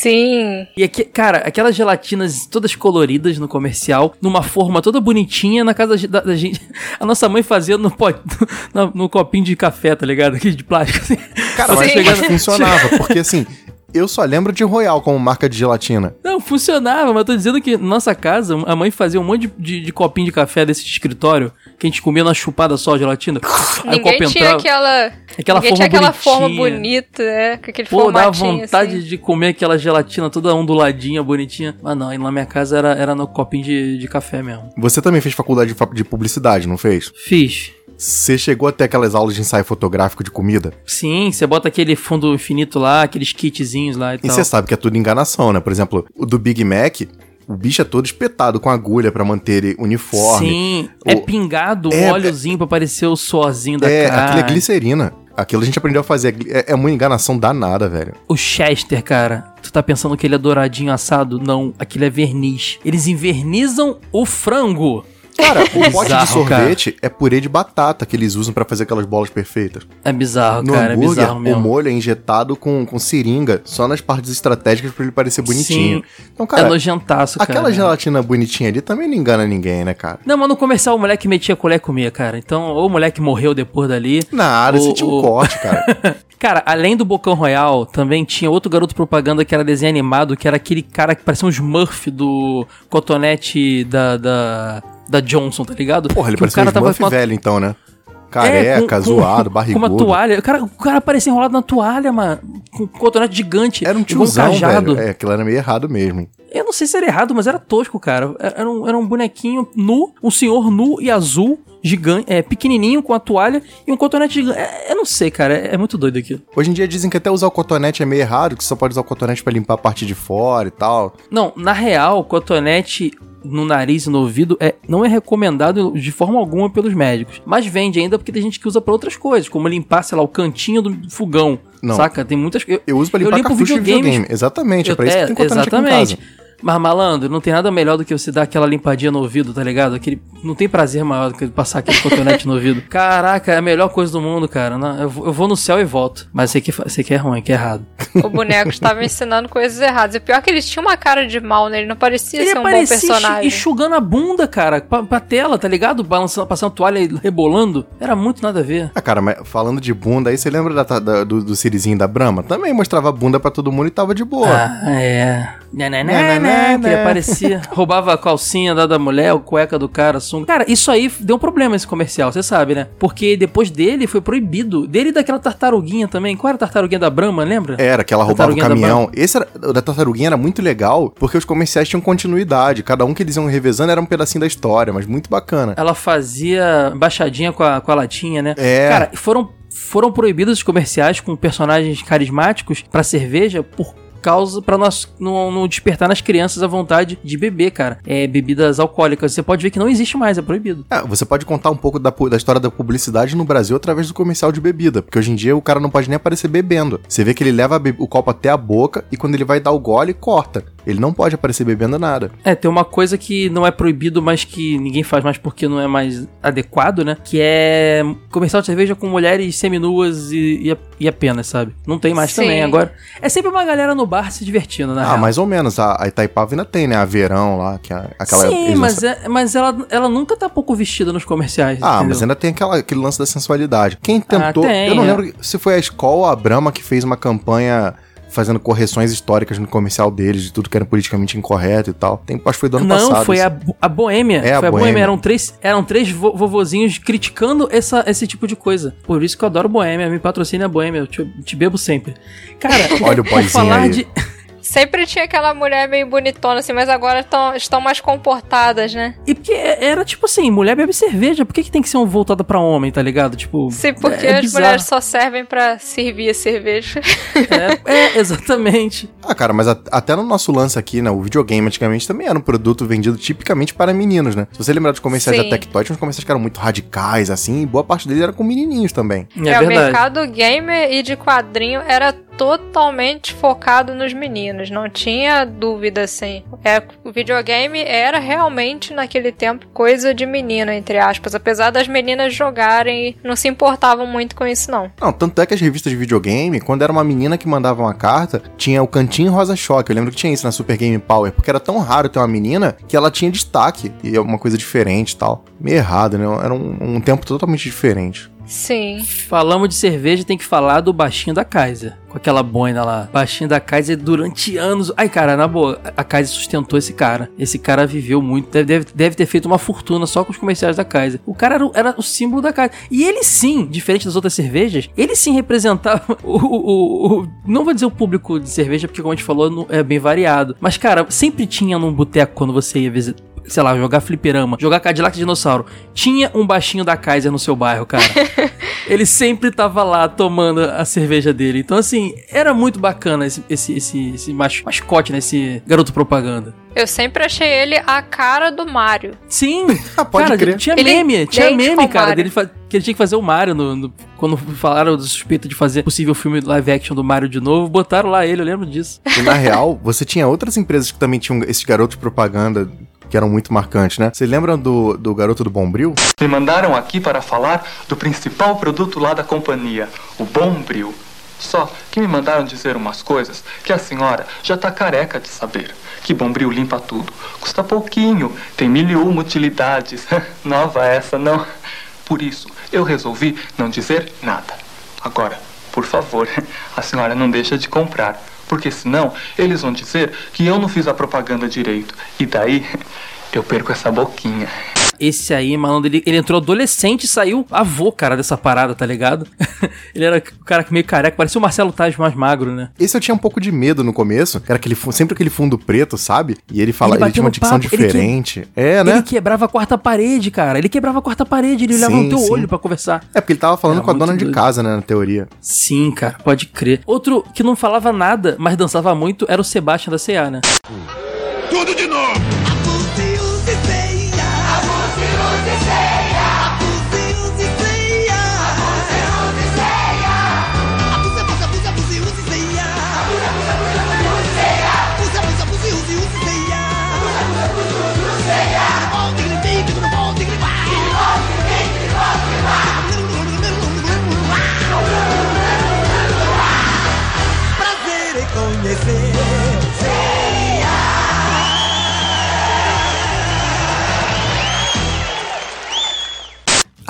Sim. E aqui, cara, aquelas gelatinas todas coloridas no comercial, numa forma toda bonitinha na casa da, da gente. <laughs> A nossa mãe fazia no, pot, <laughs> no, no copinho de café, tá ligado? Aquele de plástico assim. Cara, mas, chegava- mas <laughs> funcionava, porque assim, eu só lembro de Royal como marca de gelatina. Não, funcionava, mas eu tô dizendo que na nossa casa, a mãe fazia um monte de, de- de copinho de café desse de escritório, que a gente comia numa chupada só, gelatina. Aí o Ninguém copo tinha entrava. aquela. Aquela ninguém forma tinha aquela bonitinha. forma bonita, é, com aquele Pô, dava formatinho vontade assim. de comer aquela gelatina toda onduladinha, bonitinha. Mas não, aí na minha casa era, era no copinho de, de café mesmo. Você também fez faculdade de publicidade, não fez? Fiz. Você chegou até aquelas aulas de ensaio fotográfico de comida? Sim, você bota aquele fundo infinito lá, aqueles kitzinhos lá e, E tal. você sabe que é tudo enganação, né? Por exemplo, o do Big Mac, o bicho é todo espetado com agulha pra manter ele uniforme. Sim, O- é pingado É, um óleozinho pra parecer o sozinho da É, cara. aquilo é glicerina. Aquilo a gente aprendeu a fazer. É, é uma enganação danada, velho. O Chester, cara, tu tá pensando que ele é douradinho assado? Não, aquilo é verniz. Eles invernizam o frango. Cara, o <laughs> pote de Bizarro, sorvete é purê de batata que eles usam pra fazer aquelas bolas perfeitas. É bizarro, No cara, é hambúrguer, bizarro o mesmo. molho é injetado com, com seringa, só nas partes estratégicas pra ele parecer bonitinho. Sim. Então, cara, é nojentaço, cara. aquela gelatina bonitinha ali também não engana ninguém, né, cara? Não, mas no comercial o moleque metia colher e comia, cara. Então, ou o moleque morreu depois dali. Nada, ou- você tinha um corte, cara. <laughs> Cara, além do Bocão Royal, também tinha outro garoto propaganda que era desenho animado, que era aquele cara que parecia um Smurf do cotonete da, da, da Johnson, tá ligado? Porra, ele Que o parecia um tava Smurf com a- velho, então, né? É, Careca, com- com- zoado, <laughs> Com barrigudo. uma toalha. O cara, o cara parecia enrolado na toalha, mano. Com um cotonete gigante. Era um tiozão, velho. É, aquilo era meio errado mesmo. Eu não sei se era errado, mas era tosco, cara. Era um, era um bonequinho nu, um senhor nu e azul, gigante, é, pequenininho, com a toalha e um cotonete gigante. É, eu não sei, cara. É, é muito doido aquilo. Hoje em dia dizem que até usar o cotonete é meio errado, que você só pode usar o cotonete pra limpar a parte de fora e tal. Não, na real, cotonete no nariz e no ouvido é, não é recomendado de forma alguma pelos médicos. Mas vende ainda porque tem gente que usa pra outras coisas, como limpar, sei lá, o cantinho do fogão. Não. Saca? Tem muitas eu, Eu uso pra limpar limpo cartucho de videogames. videogame. Exatamente, é Eu- pra isso que tem cotonete aqui em Exatamente. casa. Mas, malandro, não tem nada melhor do que você dar aquela limpadinha no ouvido, tá ligado? Aquele, não tem prazer maior do que passar aquele cotonete no ouvido. Caraca, é a melhor coisa do mundo, cara. Não, eu, vou- eu vou no céu e volto. Mas sei que, sei que é ruim, que é errado. O boneco estava ensinando coisas erradas. E pior que ele tinha uma cara de mal, né? Ele não parecia Ele ser um bom personagem. enxugando a bunda, cara, pra, pra tela, tá ligado? Balançando, passando toalha e rebolando. Era muito nada a ver. Ah, cara, mas falando de bunda, aí você lembra da- da- do, do Sirizinho da Brahma? Também mostrava a bunda pra todo mundo e tava de boa. Ah, é. Né, né, né, Né, né, né, que ele aparecia, <laughs> roubava a calcinha da, da mulher, o cueca do cara, sunga. Cara, isso aí deu um problema esse comercial, você sabe, né? Porque depois dele foi proibido. Dele e daquela tartaruguinha também. Qual era a tartaruguinha da Brahma, lembra? Era, que ela roubava o caminhão. Esse era, o da tartaruguinha era muito legal, porque os comerciais tinham continuidade. Cada um que eles iam revezando era um pedacinho da história, mas muito bacana. Ela fazia baixadinha com a, com a latinha, né? É. Cara, foram, foram proibidos os comerciais com personagens carismáticos pra cerveja por causa pra nós não, não despertar nas crianças a vontade de beber, cara. É, bebidas alcoólicas. Você pode ver que não existe mais, é proibido. É, você pode contar um pouco da, da história da publicidade no Brasil através do comercial de bebida, porque hoje em dia o cara não pode nem aparecer bebendo. Você vê que ele leva o copo até a boca e quando ele vai dar o gole, corta. Ele não pode aparecer bebendo nada. É, tem uma coisa que não é proibido, mas que ninguém faz mais porque não é mais adequado, né? Que é comercial de cerveja com mulheres seminuas e, e, a- e apenas, sabe? Não tem mais Sim. também. Agora, é sempre uma galera no bar se divertindo, na ah, real. mais ou menos. A, a Itaipava ainda tem, né? A Verão lá, que é aquela... Sim, mas, é- mas ela, ela nunca tá pouco vestida nos comerciais. Ah, entendeu? mas ainda tem aquela, aquele lance da sensualidade. Quem tentou. tem, eu não é. lembro se foi a escola ou a Brahma que fez uma campanha fazendo correções históricas no comercial deles, de tudo que era politicamente incorreto e tal. Tem, acho que foi do ano Não, passado. foi isso. a, a Boêmia. É, a foi a Boêmia. Boêmia. Eram três, eram três vo- vovozinhos criticando essa, esse tipo de coisa. Por isso que eu adoro Boêmia. Me patrocina a Boêmia. Eu te, te bebo sempre. Cara, <laughs> Olha o por falar aí. de. <laughs> Sempre tinha aquela mulher meio bonitona, assim, mas agora tão, estão mais comportadas, né? E porque era tipo assim, mulher bebe cerveja, por que, que tem que ser um voltada pra homem, tá ligado? Tipo. Sim, porque é as bizarro. mulheres só servem pra servir a cerveja. <laughs> É, é, exatamente. Ah, cara, mas a- até no nosso lance aqui, né? O videogame antigamente também era um produto vendido tipicamente para meninos, né? Se você lembrar dos comerciais Sim. da Tectoy, tinha uns comerciais que eram muito radicais, assim, e boa parte deles era com menininhos também. É, o mercado gamer e de quadrinho era totalmente focado nos meninos, não tinha dúvida assim. É, o videogame era realmente naquele tempo coisa de menino, entre aspas, apesar das meninas jogarem e não se importavam muito com isso não. Não, tanto é que as revistas de videogame, quando era uma menina que mandava uma carta, tinha o cantinho rosa choque. Eu lembro que tinha isso na Super Game Power, porque era tão raro ter uma menina que ela tinha destaque e é uma coisa diferente e tal. Meio errado, né? Era um, um tempo totalmente diferente. Sim. Falamos de cerveja, tem que falar do baixinho da Kaiser. Com aquela boina lá. Baixinho da Kaiser durante anos. Ai, cara, na boa, a Kaiser sustentou esse cara. Esse cara viveu muito. Deve, deve, deve ter feito uma fortuna só com os comerciais da Kaiser. O cara era, o- era o símbolo da Kaiser. E ele sim, diferente das outras cervejas, ele sim representava <laughs> o. o- o- não vou dizer o público de cerveja, porque como a gente falou, é bem variado. Mas, cara, sempre tinha num boteco quando você ia visitar sei lá, jogar fliperama, jogar Cadillac Dinossauro, tinha um baixinho da Kaiser no seu bairro, cara. <laughs> Ele sempre tava lá tomando a cerveja dele. Então, assim, era muito bacana esse, esse, esse, esse mas- mascote, né? Esse garoto propaganda. Eu sempre achei ele a cara do Mario. Sim, <laughs> pode cara, crer. tinha Ele meme, tinha meme, cara, dele que ele tinha que fazer o Mario no, no- quando falaram do suspeito de fazer possível filme live action do Mario de novo, botaram lá ele, eu lembro disso. E na real, você tinha outras empresas que também tinham esses garotos propaganda que eram muito marcantes, né? Vocês lembram do, do Garoto do Bombril? Me mandaram aqui para falar do principal produto lá da companhia, o Bombril. Só que me mandaram dizer umas coisas que a senhora já tá careca de saber. Que Bombril limpa tudo. Custa pouquinho, tem mil e uma utilidades. <laughs> Nova essa, não? Por isso, eu resolvi não dizer nada. Agora, por favor, <laughs> a senhora não deixa de comprar. Porque senão eles vão dizer que eu não fiz a propaganda direito. E daí <laughs> eu perco essa boquinha. Esse aí, malandro, ele, ele entrou adolescente e saiu avô, cara, dessa parada, tá ligado? <laughs> ele era o cara meio careca, parecia o Marcelo Tais mais magro, né? Esse eu tinha um pouco de medo no começo, que era aquele, sempre aquele fundo preto, sabe? E ele fala, Ele ele, tinha uma dicção papo, ele que- diferente. É, né? Ele quebrava a quarta parede, cara. Ele quebrava a quarta parede, ele olhava no teu sim. olho pra conversar. É porque ele tava falando Era com a dona de doido. casa, né, na teoria. Sim, cara, pode crer. Outro que não falava nada, mas dançava muito, era o Sebastian da C&A, né? Tudo de novo!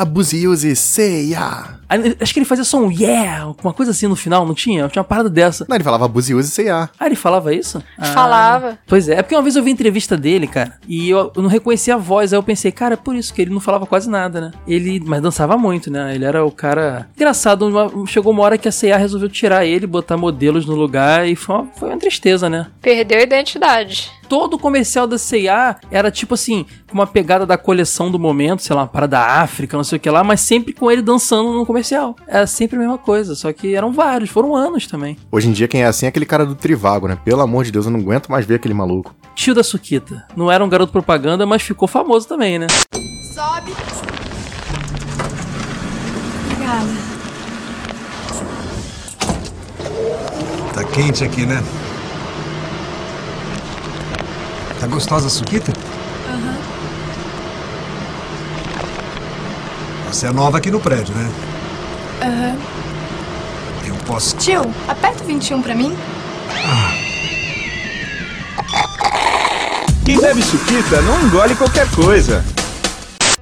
Abuse use ceia. Aí, Acho que ele fazia só um yeah, uma coisa assim no final, não tinha? Tinha uma parada dessa. Não, ele falava abuse use ceia. Ah, ele falava isso? Ah. Falava. Pois é, é porque uma vez eu vi entrevista dele, cara, e eu, eu não reconhecia a voz, aí eu pensei, cara, é por isso que ele não falava quase nada, né? Ele, mas dançava muito, né? Ele era o cara engraçado. uma- chegou uma hora que a C&A resolveu tirar ele, botar modelos no lugar e foi uma, foi uma tristeza, né? Perdeu a identidade. Todo comercial da C&A era tipo assim, com uma pegada da coleção do momento, sei lá, parada da África, não sei o que lá, mas sempre com ele dançando no comercial. Era sempre a mesma coisa, só que eram vários, foram anos também. Hoje em dia, quem é assim é aquele cara do Trivago, né? Pelo amor de Deus, eu não aguento mais ver aquele maluco. Tio da Suquita. Não era um garoto propaganda, mas ficou famoso também, né? Sobe. Obrigada. Tá quente aqui, né? Tá gostosa a suquita? Aham. Você é nova aqui no prédio, né? Aham. Eu posso. Tio, aperta o 21 pra mim. Quem bebe suquita não engole qualquer coisa.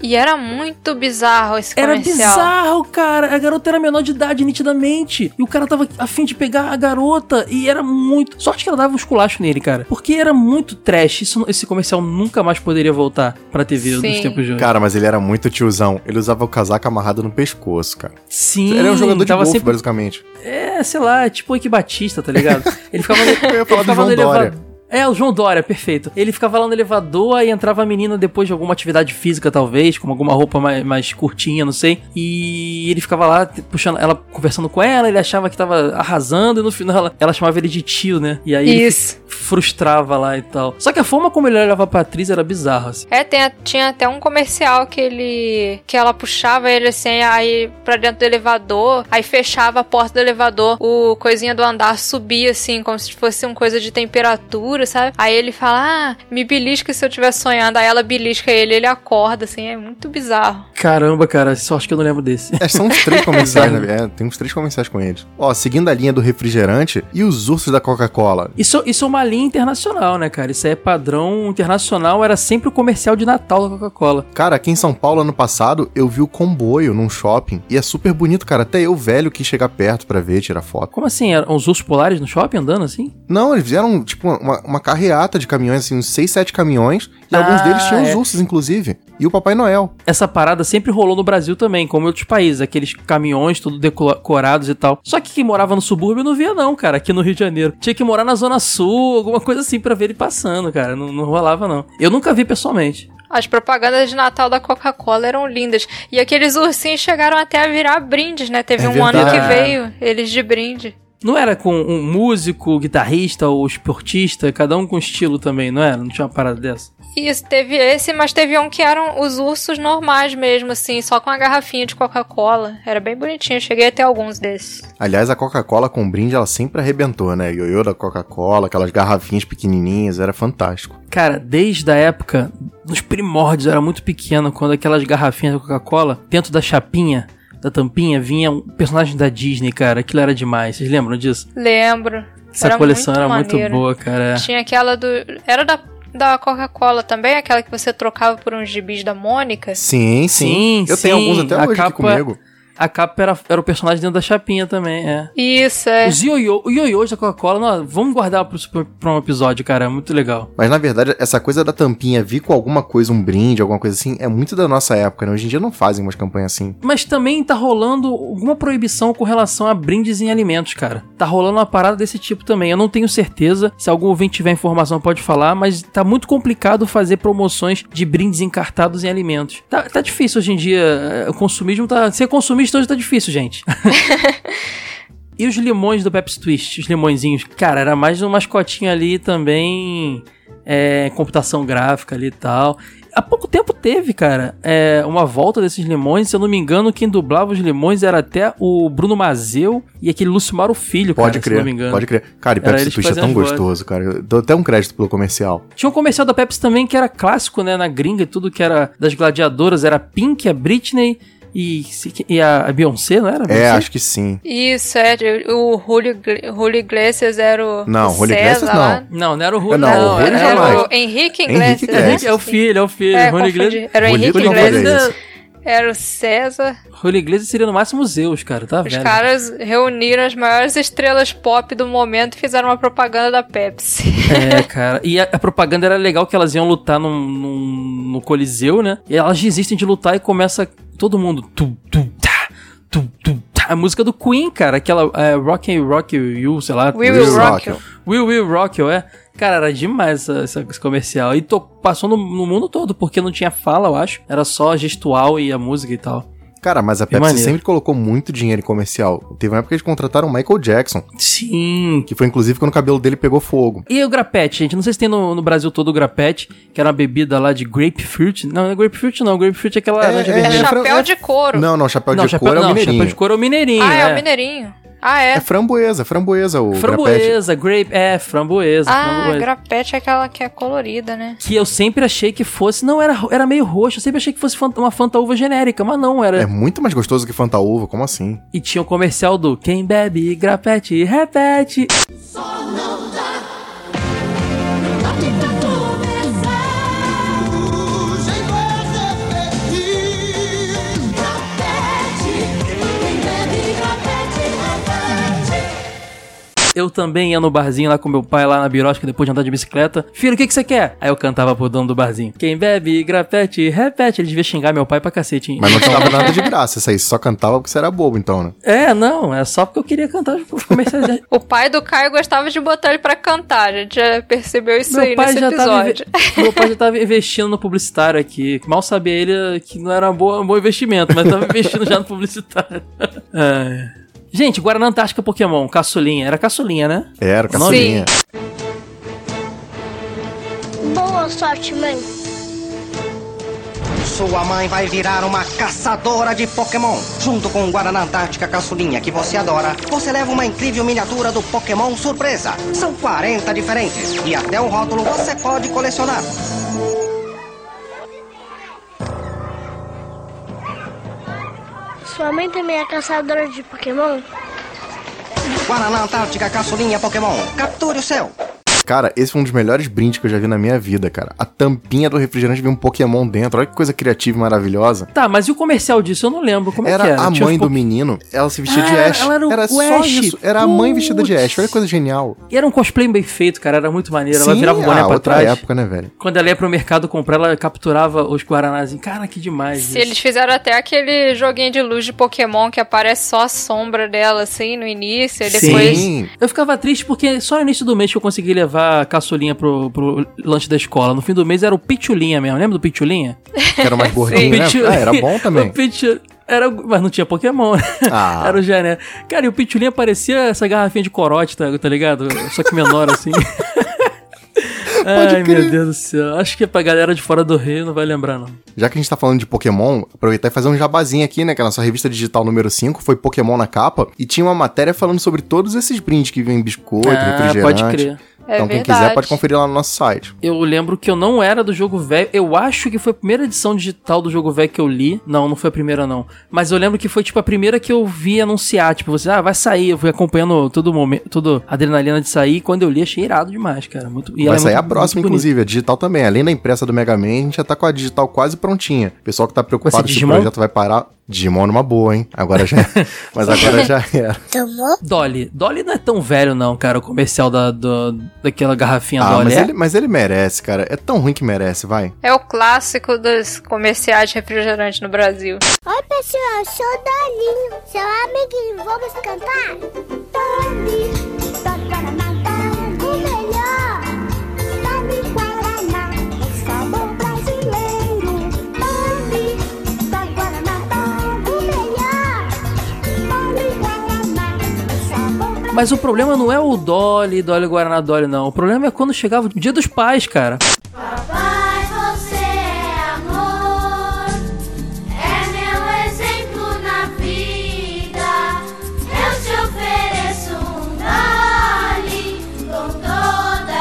E era muito bizarro esse Era comercial. bizarro, cara. A garota era menor de idade, nitidamente. E o cara tava afim de pegar a garota. E era muito. Sorte que ela dava um esculacho nele, cara. Porque era muito trash. Isso, esse comercial nunca mais poderia voltar pra TV dos Sim. tempos de hoje. Cara, mas ele era muito tiozão. Ele usava o casaco amarrado no pescoço, cara. Sim. Ele era um jogador de tava golfe, sempre- basicamente. É, sei lá, tipo o Ike Batista, tá ligado? <laughs> Ele ficava no, Eu ia falar ele do ficava João no elevador. É, o João Dória, perfeito. Ele ficava lá no elevador, aí entrava a menina depois de alguma atividade física, talvez, com alguma roupa mais, mais curtinha, não sei. E ele ficava lá, puxando, ela conversando com ela, ele achava que tava arrasando, e no final ela, ela chamava ele de tio, né? E aí Isso. frustrava lá e tal. Só que a forma como ele olhava pra atriz era bizarra, assim. É, tem tinha até um comercial que ele. que ela puxava ele assim, aí pra dentro do elevador, aí fechava a porta do elevador, o coisinha do andar subia assim, como se fosse uma coisa de temperatura, sabe? Aí ele fala, ah, me belisca se eu estiver sonhando. Aí ela belisca ele, ele acorda, assim, é muito bizarro. Caramba, cara, só acho que eu não lembro desse. É, são uns três <laughs> comerciais, né? É, tem uns três comerciais com eles. Ó, seguindo a linha do refrigerante e os ursos da Coca-Cola. Isso, isso é uma linha internacional, né, cara? Isso aí é padrão internacional, era sempre o comercial de Natal da Coca-Cola. Cara, aqui em São Paulo, ano passado, eu vi o comboio num shopping. E é super bonito, cara. Até eu, velho, quis chegar perto pra ver, tirar foto. Como assim? Eram os ursos polares no shopping andando assim? Não, eles fizeram, tipo, uma, uma carreata de caminhões, assim, uns seis, sete caminhões. E Ah, alguns deles tinham os é. ursos, inclusive. E o Papai Noel. Essa parada sempre rolou no Brasil também, como em outros países, aqueles caminhões todos decorados e tal. Só que quem morava no subúrbio não via não, cara, aqui no Rio de Janeiro. Tinha que morar na Zona Sul, alguma coisa assim pra ver ele passando, cara. Não, não rolava não. Eu nunca vi pessoalmente. As propagandas de Natal da Coca-Cola eram lindas. E aqueles ursinhos chegaram até a virar brindes, né? Teve É um ano que verdade. veio eles de brinde. Não era com um músico, guitarrista ou esportista, cada um com estilo também, não era? Não tinha uma parada dessa? Isso, teve esse, mas teve um que eram os ursos normais mesmo, assim, só com a garrafinha de Coca-Cola. Era bem bonitinho, cheguei a ter alguns desses. Aliás, a Coca-Cola com brinde, ela sempre arrebentou, né? Ioiô da Coca-Cola, aquelas garrafinhas pequenininhas, era fantástico. Cara, desde a época, nos primórdios, era muito pequeno, quando aquelas garrafinhas da Coca-Cola, dentro da chapinha, da tampinha, vinha um personagem da Disney, cara. Aquilo era demais. Vocês lembram disso? Lembro. Essa Era coleção muito era muito maneiro. boa, cara. Tinha aquela do. Era da, da Coca-Cola também, aquela que você trocava por uns gibis da Mônica. Sim, sim. Eu tenho alguns até a hoje capa, aqui comigo. A capa era, era o personagem dentro da chapinha também, é. Isso, é. Os ioiô, o ioiôs da Coca-Cola, não, vamos guardar pro- pra um episódio, cara. É muito legal. Mas na verdade, essa coisa da tampinha vir com alguma coisa, um brinde, alguma coisa assim, é muito da nossa época, né? Hoje em dia não fazem umas campanhas assim. Mas também tá rolando alguma proibição com relação a brindes em alimentos, cara. Tá rolando uma parada desse tipo também. Eu não tenho certeza. Se algum ouvinte tiver informação, pode falar. Mas tá muito complicado fazer promoções de brindes encartados em alimentos. Tá, tá difícil hoje em dia. é, O consumismo tá. Ser consumista hoje tá difícil, gente. <laughs> E os limões do Pepsi Twist, os limõezinhos, cara, era mais um mascotinho ali também, é, computação gráfica ali e tal. Há pouco tempo teve, cara, é, uma volta desses limões. Se eu não me engano, quem dublava os limões era até o Bruno Mazeu e aquele Lucimaro Filho, Pode cara, se crer, não me engano. pode crer. Cara, e Era Pepsi Twist é tão gostoso, cara. Eu dou até um crédito pelo comercial. Tinha um comercial da Pepsi também que era clássico, né, na gringa e tudo, que era das gladiadoras. Era a Pink, a Britney e, e a Beyoncé, não era? É, Beyoncé? acho que sim. Isso, é. O Julio, Julio Iglesias era o. Não, o Julio César Iglesias não. Não, não era o Julio, Não, o Julio era, jamais. Era o Henrique Henrique Iglesias. Iglesias. É o filho, é o filho. É, Julio confundi. Iglesias. Era o Henrique não Iglesias. Era o César. Julio Iglesias seria no máximo Zeus, cara, tá Os velho. caras reuniram as maiores estrelas pop do momento e fizeram uma propaganda da Pepsi. É, <laughs> cara. E a, a propaganda era legal que elas iam lutar num, num- no Coliseu, né? E elas desistem de lutar e começa todo mundo. Tu, tu, tá, tu, tu, tá. A música do Queen, cara. Aquela é, Rock and Rock You, sei lá. We Will Rock You. Will Will Rock You, é. Cara, era demais essa, essa- esse comercial. E to- passou no, no mundo todo, porque não tinha fala, eu acho. Era só gestual e a música e tal. Cara, mas a Pepsi sempre colocou muito dinheiro em comercial. Teve uma época que eles contrataram o Michael Jackson. Sim. Que foi inclusive quando o cabelo dele pegou fogo. E o grapete, gente? Não sei se tem no, no Brasil todo o grapete, que era uma bebida lá de grapefruit. Não, não é grapefruit não. Grapefruit é aquela laranja É vermelha. chapéu de couro. Não, não, chapéu Não, de chapéu, couro é o não, mineirinho. chapéu de couro é o mineirinho. Ah, é, é. o Mineirinho. Ah, é. É framboesa, framboesa o grapete. Framboesa, grape, é, framboesa, Ah, framboesa. grapete é aquela que é colorida, né? Que eu sempre achei que fosse, não, era, era meio roxo, eu sempre achei que fosse fanta- uma Fanta Uva genérica, mas não, era. É muito mais gostoso que Fanta Uva, como assim? E tinha o comercial do Quem bebe grapete, repete. Eu também ia no barzinho lá com meu pai, lá na birosca, depois de andar de bicicleta. Filho, o que, que você quer? Aí eu cantava pro dono do barzinho. Quem bebe, grapete, repete. Ele devia xingar meu pai pra cacete. hein? Mas não te dava <laughs> nada de graça, isso aí. Só cantava porque você era bobo, então, né? É, não, é só porque eu queria cantar os comerciais. <laughs> O pai do Caio gostava de botar ele pra cantar. A gente já percebeu isso aí meu pai nesse já tava episódio. inve- <laughs> meu pai já tava investindo no publicitário aqui. Mal sabia ele que não era um bom, um bom investimento, mas tava investindo já no publicitário. É. Gente, Guaraná Antártica Pokémon, caçulinha. Era caçulinha, né? Era, caçulinha. Boa sorte, mãe. Sua mãe vai virar uma caçadora de Pokémon. Junto com o Guaraná Antártica Caçulinha que você adora, você leva uma incrível miniatura do Pokémon Surpresa. São 40 diferentes e até o rótulo você pode colecionar. Sua mãe também é caçadora de Pokémon? Guaraná Antártica Caçulinha Pokémon. Capture o seu. Cara, esse foi um dos melhores brindes que eu já vi na minha vida, cara. A tampinha do refrigerante veio um Pokémon dentro. Olha que coisa criativa e maravilhosa. Tá, mas e o comercial disso? Eu não lembro. Como é era que era? a mãe do po- menino, ela se vestia de Ah, Ash. ela era o- o só Ash. isso. Era a mãe vestida de Putz. Ash. Olha que coisa genial. E era um cosplay bem feito, cara. Era muito maneiro. ela Sim, virava o boné ah, pra outra trás. época, né, velho? Quando ela ia pro mercado comprar, ela capturava os Guaranás. Cara, que demais. Se isso. eles fizeram até aquele joguinho de luz de Pokémon que aparece só a sombra dela, assim, no início, e depois. Sim. Eu ficava triste porque só no início do mês que eu consegui levar a caçulinha pro, pro lanche da escola. No fim do mês era o Pitulinha mesmo. Lembra do Pitulinha? Que era mais <laughs> gordinho, né? Ah, era bom <laughs> também. Era, mas não tinha Pokémon. Ah. <laughs> Era o Jané. Cara, e o Pitulinha parecia essa garrafinha de corote, tá, tá ligado? Só que menor assim. Ai, meu Deus do céu. Acho que pra galera de fora do Rio não vai lembrar, não. Já que a gente tá falando de Pokémon, aproveitar e fazer um jabazinho aqui, né? Que a nossa revista digital número 5 foi Pokémon na capa. E tinha uma matéria falando sobre todos esses brindes que vem biscoito, Ah, refrigerante. pode crer. É Então quem verdade. quiser pode conferir lá no nosso site. Eu lembro que eu não era do jogo velho. Eu acho que foi a primeira edição digital do jogo velho que eu li. Não, não foi a primeira, não. Mas eu lembro que foi, tipo, a primeira que eu vi anunciar. Tipo, você, ah, vai sair. Eu fui acompanhando todo momento, toda a adrenalina de sair. E quando eu li, achei irado demais, cara. Muito, e Vai é sair muito- a próxima, inclusive, a digital também. Além da impressa do Mega Man, a gente já tá com a digital quase prontinha. O pessoal que tá preocupado se o projeto vai parar. Digimon numa boa, hein? Agora já. <laughs> Mas agora já era. Dolly. Dolly não é tão velho, não, cara. O comercial da, do- daquela garrafinha Ah, Dolly. mas é? ele, mas ele merece, cara. É tão ruim que merece, vai. É o clássico dos comerciais de refrigerante no Brasil. Oi, pessoal, sou o Dolinho, seu amiguinho. Vamos cantar? Doli, Mas o problema não é o Dolly, Dolly Guaraná Dolly, não. O problema é quando chegava o dia dos pais, cara. Papai, você é amor, é meu exemplo na vida. Eu te ofereço um Dolly com toda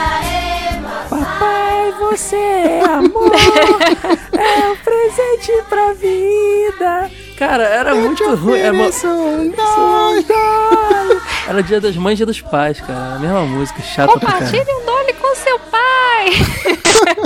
emoção. Papai, você é amor, <laughs> é um presente pra vida. Cara, era muito ruim. Era, uma... era dia das mães e dia dos pais, cara. A mesma música, chata pra caralho. Compartilhe um Dolly com seu pai.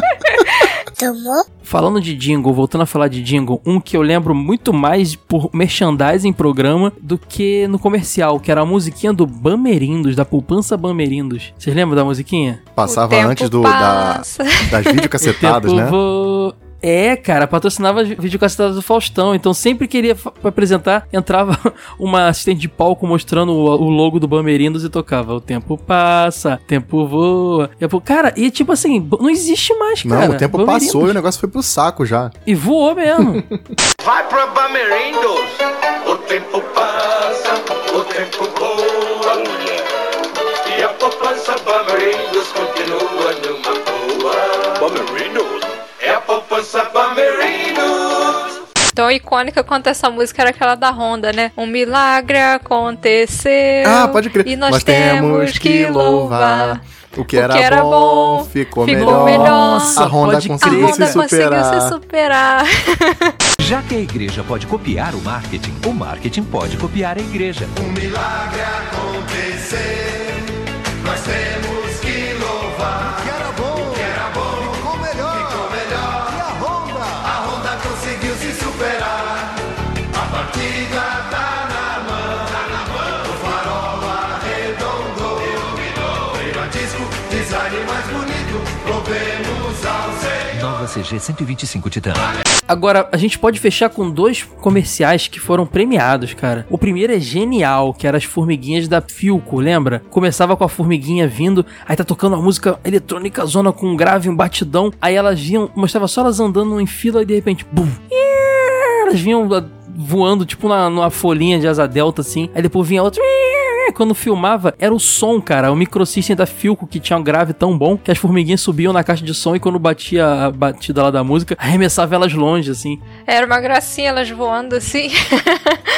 <laughs> Tomou? Falando de jingle, voltando a falar de jingle, um que eu lembro muito mais por merchandising em programa do que no comercial, que era a musiquinha do Bamerindos, da Poupança Bamerindos. Vocês lembram da musiquinha? Passava antes do, da, passa. das videocassetadas, <laughs> né? vo- É, cara, patrocinava as videocassetadas do Faustão. Então sempre queria apresentar, entrava <laughs> uma assistente de palco mostrando o, o logo do Bamerindos e tocava. O tempo passa, tempo voa. Eu, cara, e tipo assim, não existe mais, cara. Não, o tempo Bamerindos. passou e o negócio foi pro saco já. E voou mesmo. <laughs> Vai pra Bamerindos, o tempo passa, o tempo voa. E a poupança Bamerindos continua numa boa. Bamerindos? Tão icônica quanto essa música era aquela da Honda, né? Um milagre aconteceu. Ah, pode crer. E nós, temos que louvar. O que era, bom, ficou, ficou melhor. melhor. Nossa, a Honda pode conseguiu A Honda se conseguiu superar. se superar. <laughs> Já que a igreja pode copiar o marketing, o marketing pode copiar a igreja. Um milagre aconteceu, CG 125 Titan. Agora, a gente pode fechar com dois comerciais que foram premiados, cara. O primeiro é genial, que era as formiguinhas da Filco, lembra? Começava com a formiguinha vindo, aí tá tocando uma música eletrônica zona com um grave, um batidão. Aí elas vinham, mostrava só elas andando em fila e de repente, bum! Elas vinham ah, voando, tipo na, numa folhinha de asa delta, assim. Aí depois vinha outra. Quando filmava, era o som, cara. O microsystem da Filco que tinha um grave tão bom que as formiguinhas subiam na caixa de som e quando batia a batida lá da música, arremessava elas longe, assim. Era uma gracinha elas voando assim.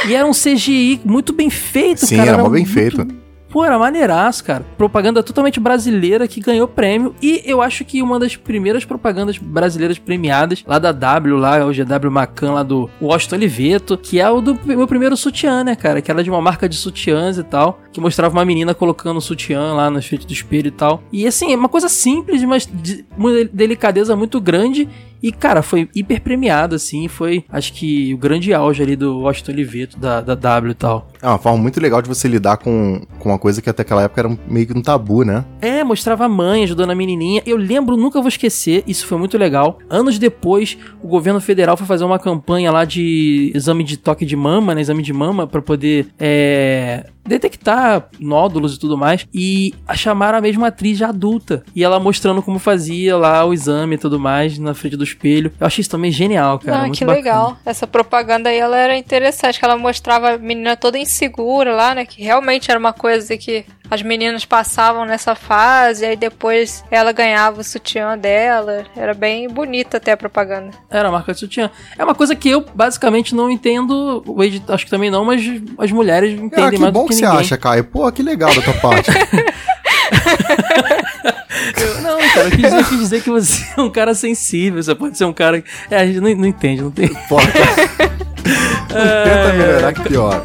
E era um CGI muito bem feito, Sim, cara. era mó um bem muito- feito. Pô, era maneiraço, cara. Propaganda totalmente brasileira que ganhou prêmio. E eu acho que uma das primeiras propagandas brasileiras premiadas, lá da W, lá, o GW Macan, lá do Washington Oliveto, que é o do meu primeiro sutiã, né, cara? Que era de uma marca de sutiãs e tal, que mostrava uma menina colocando o sutiã lá na frente do espelho e tal. E assim, é uma coisa simples, mas de uma delicadeza muito grande. E, cara, foi hiper premiado, assim. Foi, acho que, o grande auge ali do Washington Oliveto, da, da W e tal. É uma forma muito legal de você lidar com, com uma coisa que até aquela época era um- meio que um tabu, né? É, mostrava a mãe ajudando a menininha. Eu lembro, nunca vou esquecer, isso foi muito legal. Anos depois, o governo federal foi fazer uma campanha lá de exame de toque de mama, né? Exame de mama, pra poder é, detectar nódulos e tudo mais. E chamaram a mesma atriz já adulta. E ela mostrando como fazia lá o exame e tudo mais na frente dos espelho. Eu achei isso também genial, cara. Ah, muito que bacana. legal. Essa propaganda aí, ela era interessante, que ela mostrava a menina toda insegura lá, né? Que realmente era uma coisa que as meninas passavam nessa fase, aí depois ela ganhava o sutiã dela. Era bem bonita até a propaganda. Era a marca de sutiã. É uma coisa que eu basicamente não entendo, o Ed acho que também não, mas as mulheres entendem Ah, que mais bom do que, que você ninguém. acha, Caio. Pô, que legal da tua parte. <laughs> Eu- não, cara, eu quis dizer, eu quis dizer que você é um cara sensível, você pode ser um cara. É, a gente não, não entende, não tem. <laughs> Tenta melhorar que pior.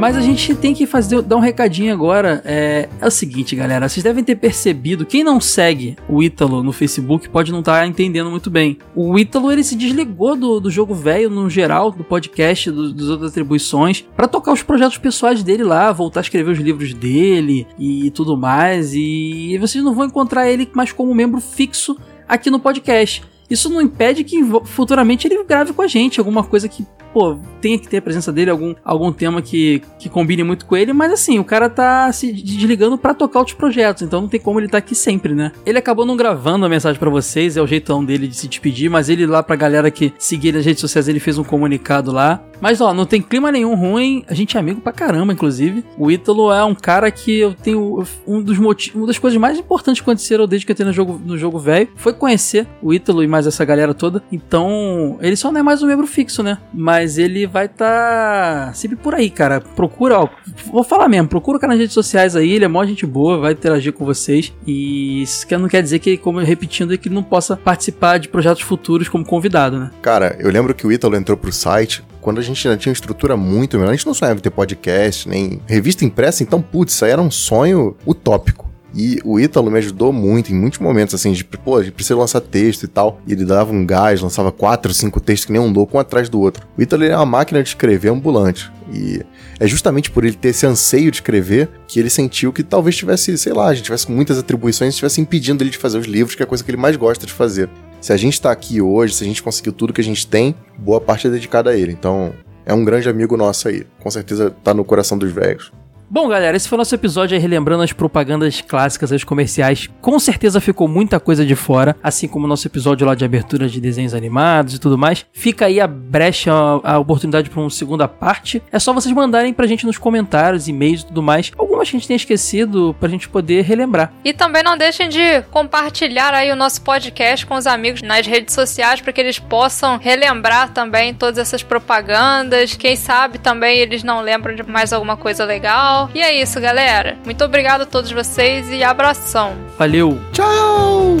Mas a gente tem que fazer, dar um recadinho agora. É, é o seguinte, galera. Vocês devem ter percebido. Quem não segue o Ítalo no Facebook pode não estar entendendo muito bem. O Ítalo ele se desligou do, do jogo velho no geral, do podcast, do, das outras atribuições, para tocar os projetos pessoais dele lá, voltar a escrever os livros dele e tudo mais. E vocês não vão encontrar ele mais como membro fixo aqui no podcast. Isso não impede que futuramente ele grave com a gente alguma coisa que, pô, tenha que ter a presença dele, algum, algum tema que, que combine muito com ele, mas assim, o cara tá se desligando pra tocar outros projetos, então não tem como ele tá aqui sempre, né? Ele acabou não gravando a mensagem pra vocês, é o jeitão dele de se despedir, mas ele lá pra galera que seguir ele nas redes sociais, ele fez um comunicado lá. Mas ó, não tem clima nenhum ruim, a gente é amigo pra caramba, inclusive. O Ítalo é um cara que eu tenho um dos motivos, uma das coisas mais importantes que aconteceram desde que eu entrei no jogo no jogo velho foi conhecer o Ítalo e mais essa galera toda. Então, ele só não é mais um membro fixo, né? Mas ele vai estar sempre por aí, cara. Procura, ó, vou falar mesmo, procura o cara nas redes sociais aí, ele é mó gente boa, vai interagir com vocês. E isso não quer dizer que, como eu repetindo, é que ele não possa participar de projetos futuros como convidado, né? Cara, eu lembro que o Ítalo entrou pro site quando a gente ainda tinha uma estrutura muito melhor. A gente não sonhava em ter podcast, nem revista impressa, então, putz, isso aí era um sonho utópico. E o Ítalo me ajudou muito em muitos momentos, assim, de, pô, a gente precisa lançar texto e tal. E ele dava um gás, lançava quatro, cinco textos que nem um louco, um atrás do outro. O Ítalo é uma máquina de escrever ambulante. E é justamente por ele ter esse anseio de escrever que ele sentiu que talvez tivesse, sei lá, a gente tivesse muitas atribuições, estivesse impedindo ele de fazer os livros, que é a coisa que ele mais gosta de fazer. Se a gente tá aqui hoje, se a gente conseguiu tudo que a gente tem, boa parte é dedicada a ele. Então, é um grande amigo nosso aí. Com certeza tá no coração dos velhos. Bom, galera, esse foi o nosso episódio aí relembrando as propagandas clássicas, as comerciais. Com certeza ficou muita coisa de fora, assim como o nosso episódio lá de abertura de desenhos animados e tudo mais. Fica aí a brecha, a, a oportunidade para uma segunda parte. É só vocês mandarem pra gente nos comentários, e-mails e tudo mais. Algumas que a gente tenha esquecido pra gente poder relembrar. E também não deixem de compartilhar aí o nosso podcast com os amigos nas redes sociais para que eles possam relembrar também todas essas propagandas. Quem sabe também eles não lembram de mais alguma coisa legal. E é isso, galera. Muito obrigado a todos vocês e abração. Valeu! Tchau!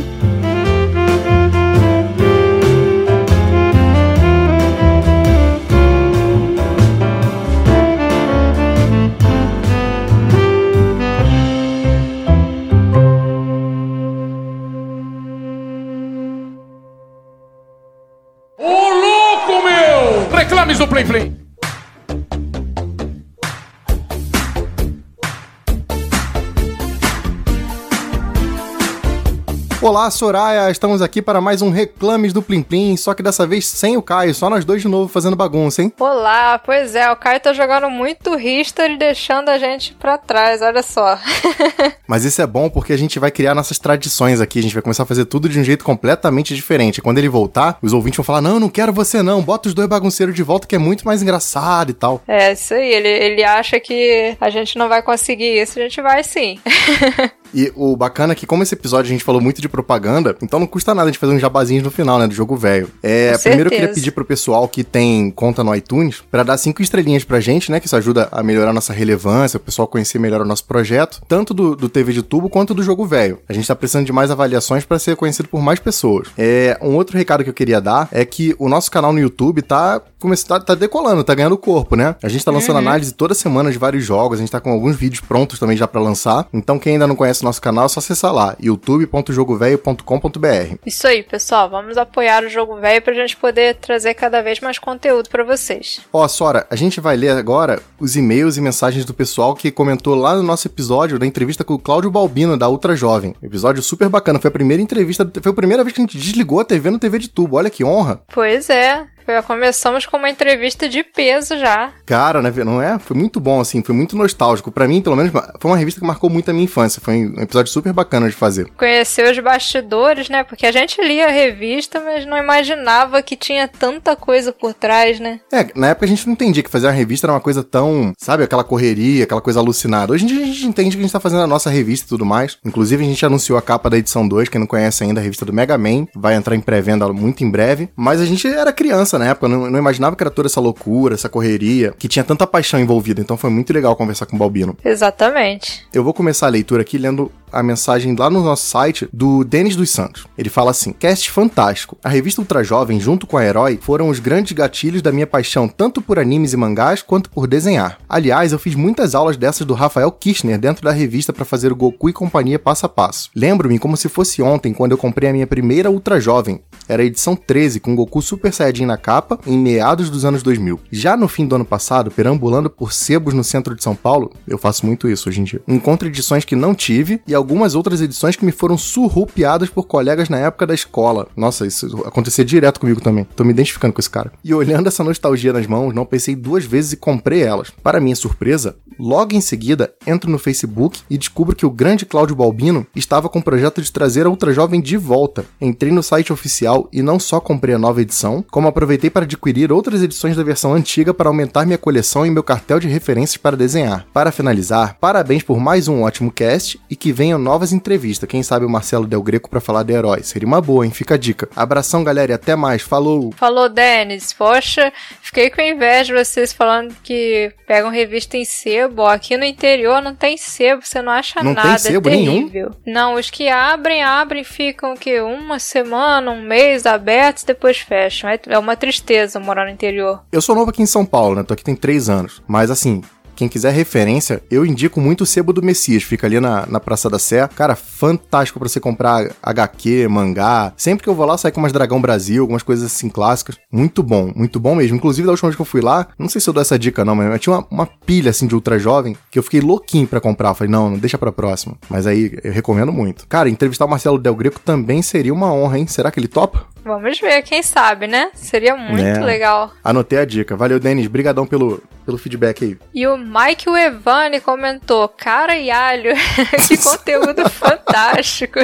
Olá, Soraya! Estamos aqui para mais um Reclames do Plim Plim, só que dessa vez sem o Caio, só nós dois de novo fazendo bagunça, hein? Olá, pois é, o Caio tá jogando muito History deixando a gente pra trás, olha só. <laughs> Mas isso é bom porque a gente vai criar nossas tradições aqui, a gente vai começar a fazer tudo de um jeito completamente diferente. Quando ele voltar, os ouvintes vão falar: Não, não quero você não, bota os dois bagunceiros de volta que é muito mais engraçado e tal. É, isso aí, ele, ele acha que a gente não vai conseguir isso, a gente vai sim. <laughs> E o bacana é que, como esse episódio a gente falou muito de propaganda, então não custa nada a gente fazer uns jabazinhos no final, né, do jogo velho. É, primeiro eu queria pedir pro pessoal que tem conta no iTunes pra dar cinco estrelinhas pra gente, né, que isso ajuda a melhorar a nossa relevância, o pessoal conhecer melhor o nosso projeto, tanto do, do TV de tubo quanto do jogo velho. A gente tá precisando de mais avaliações pra ser conhecido por mais pessoas. É, um outro recado que eu queria dar é que o nosso canal no YouTube tá começando, tá, tá decolando, tá ganhando corpo, né? A gente tá lançando Uhum. análise toda semana de vários jogos, a gente tá com alguns vídeos prontos também já pra lançar. Então quem ainda não conhece conhece nosso canal, é só acessar lá, youtube.jogovelho.com.br. Isso aí, pessoal. Vamos apoiar o Jogo Velho pra gente poder trazer cada vez mais conteúdo pra vocês. Ó, Sora, a gente vai ler agora os e-mails e mensagens do pessoal que comentou lá no nosso episódio da entrevista com o Cláudio Balbino, da Ultra Jovem. Episódio super bacana. Foi a primeira entrevista, foi a primeira vez que a gente desligou a TV no TV de tubo. Olha que honra. Pois é. Já começamos com uma entrevista de peso já. Cara, né, não é? Foi muito bom, assim, foi muito nostálgico. Pra mim, pelo menos, foi uma revista que marcou muito a minha infância. Foi um episódio super bacana de fazer. Conhecer os bastidores, né? Porque a gente lia a revista, mas não imaginava que tinha tanta coisa por trás, né? É, na época a gente não entendia que fazer uma revista era uma coisa tão, sabe, aquela correria, aquela coisa alucinada. Hoje em dia a gente entende que a gente tá fazendo a nossa revista e tudo mais. Inclusive, a gente anunciou a capa da edição 2, quem não conhece ainda, a revista do Mega Man. Vai entrar em pré-venda muito em breve. Mas a gente era criança na época, não, não imaginava que era toda essa loucura, essa correria, que tinha tanta paixão envolvida. Então foi muito legal conversar com o Balbino. Exatamente. Eu vou começar a leitura aqui lendo a mensagem lá no nosso site do Denis dos Santos. Ele fala assim: Cast fantástico. A revista Ultra Jovem, junto com a Herói, foram os grandes gatilhos da minha paixão tanto por animes e mangás quanto por desenhar. Aliás, eu fiz muitas aulas dessas do Rafael Kirchner dentro da revista para fazer o Goku e companhia passo a passo. Lembro-me como se fosse ontem quando eu comprei a minha primeira Ultra Jovem. Era a edição 13 com Goku Super Saiyajin na capa em meados dos anos 2000. Já no fim do ano passado, perambulando por sebos no centro de São Paulo, eu faço muito isso hoje em dia. Encontro edições que não tive e algumas outras edições que me foram surrupiadas por colegas na época da escola. Nossa, isso acontecia direto comigo também. Tô me identificando com esse cara. E olhando essa nostalgia nas mãos, não pensei duas vezes e comprei elas. Para minha surpresa, logo em seguida, entro no Facebook e descubro que o grande Cláudio Balbino estava com o projeto de trazer a Ultra Jovem de volta. Entrei no site oficial e não só comprei a nova edição, como aproveitei para adquirir outras edições da versão antiga para aumentar minha coleção e meu cartel de referências para desenhar. Para finalizar, parabéns por mais um ótimo cast e que venham novas entrevistas. Quem sabe o Marcelo Del Greco para falar de heróis. Seria uma boa, hein? Fica a dica. Abração, galera, e até mais. Falou! Falou, Denis. Poxa, fiquei com inveja de vocês falando que pegam revista em sebo. Aqui no interior não tem sebo, você não acha Não tem nada. sebo é nenhum? terrível. Não, os que abrem, abrem, ficam o quê? Uma semana, um mês abertos, depois fecham. É é uma tristeza morar no interior. Eu sou novo aqui em São Paulo, né? Tô aqui tem três anos. Mas assim, quem quiser referência, eu indico muito o Sebo do Messias. Fica ali na, na Praça da Sé. Cara, fantástico pra você comprar HQ, mangá. Sempre que eu vou lá, sai com umas Dragão Brasil, algumas coisas assim clássicas. Muito bom, muito bom mesmo. Inclusive, da última vez que eu fui lá, não sei se eu dou essa dica não, mas tinha uma, uma pilha assim de ultra jovem que eu fiquei louquinho pra comprar. Eu falei, não, não deixa pra próxima. Mas aí eu recomendo muito. Cara, entrevistar o Marcelo Del Greco também seria uma honra, hein? Será que ele topa? Vamos ver, quem sabe, né? Seria muito É. legal. Anotei a dica. Valeu, Denis. Brigadão pelo, pelo feedback aí. E o Mike Evani comentou: Cara e alho, <laughs> que conteúdo <laughs> fantástico.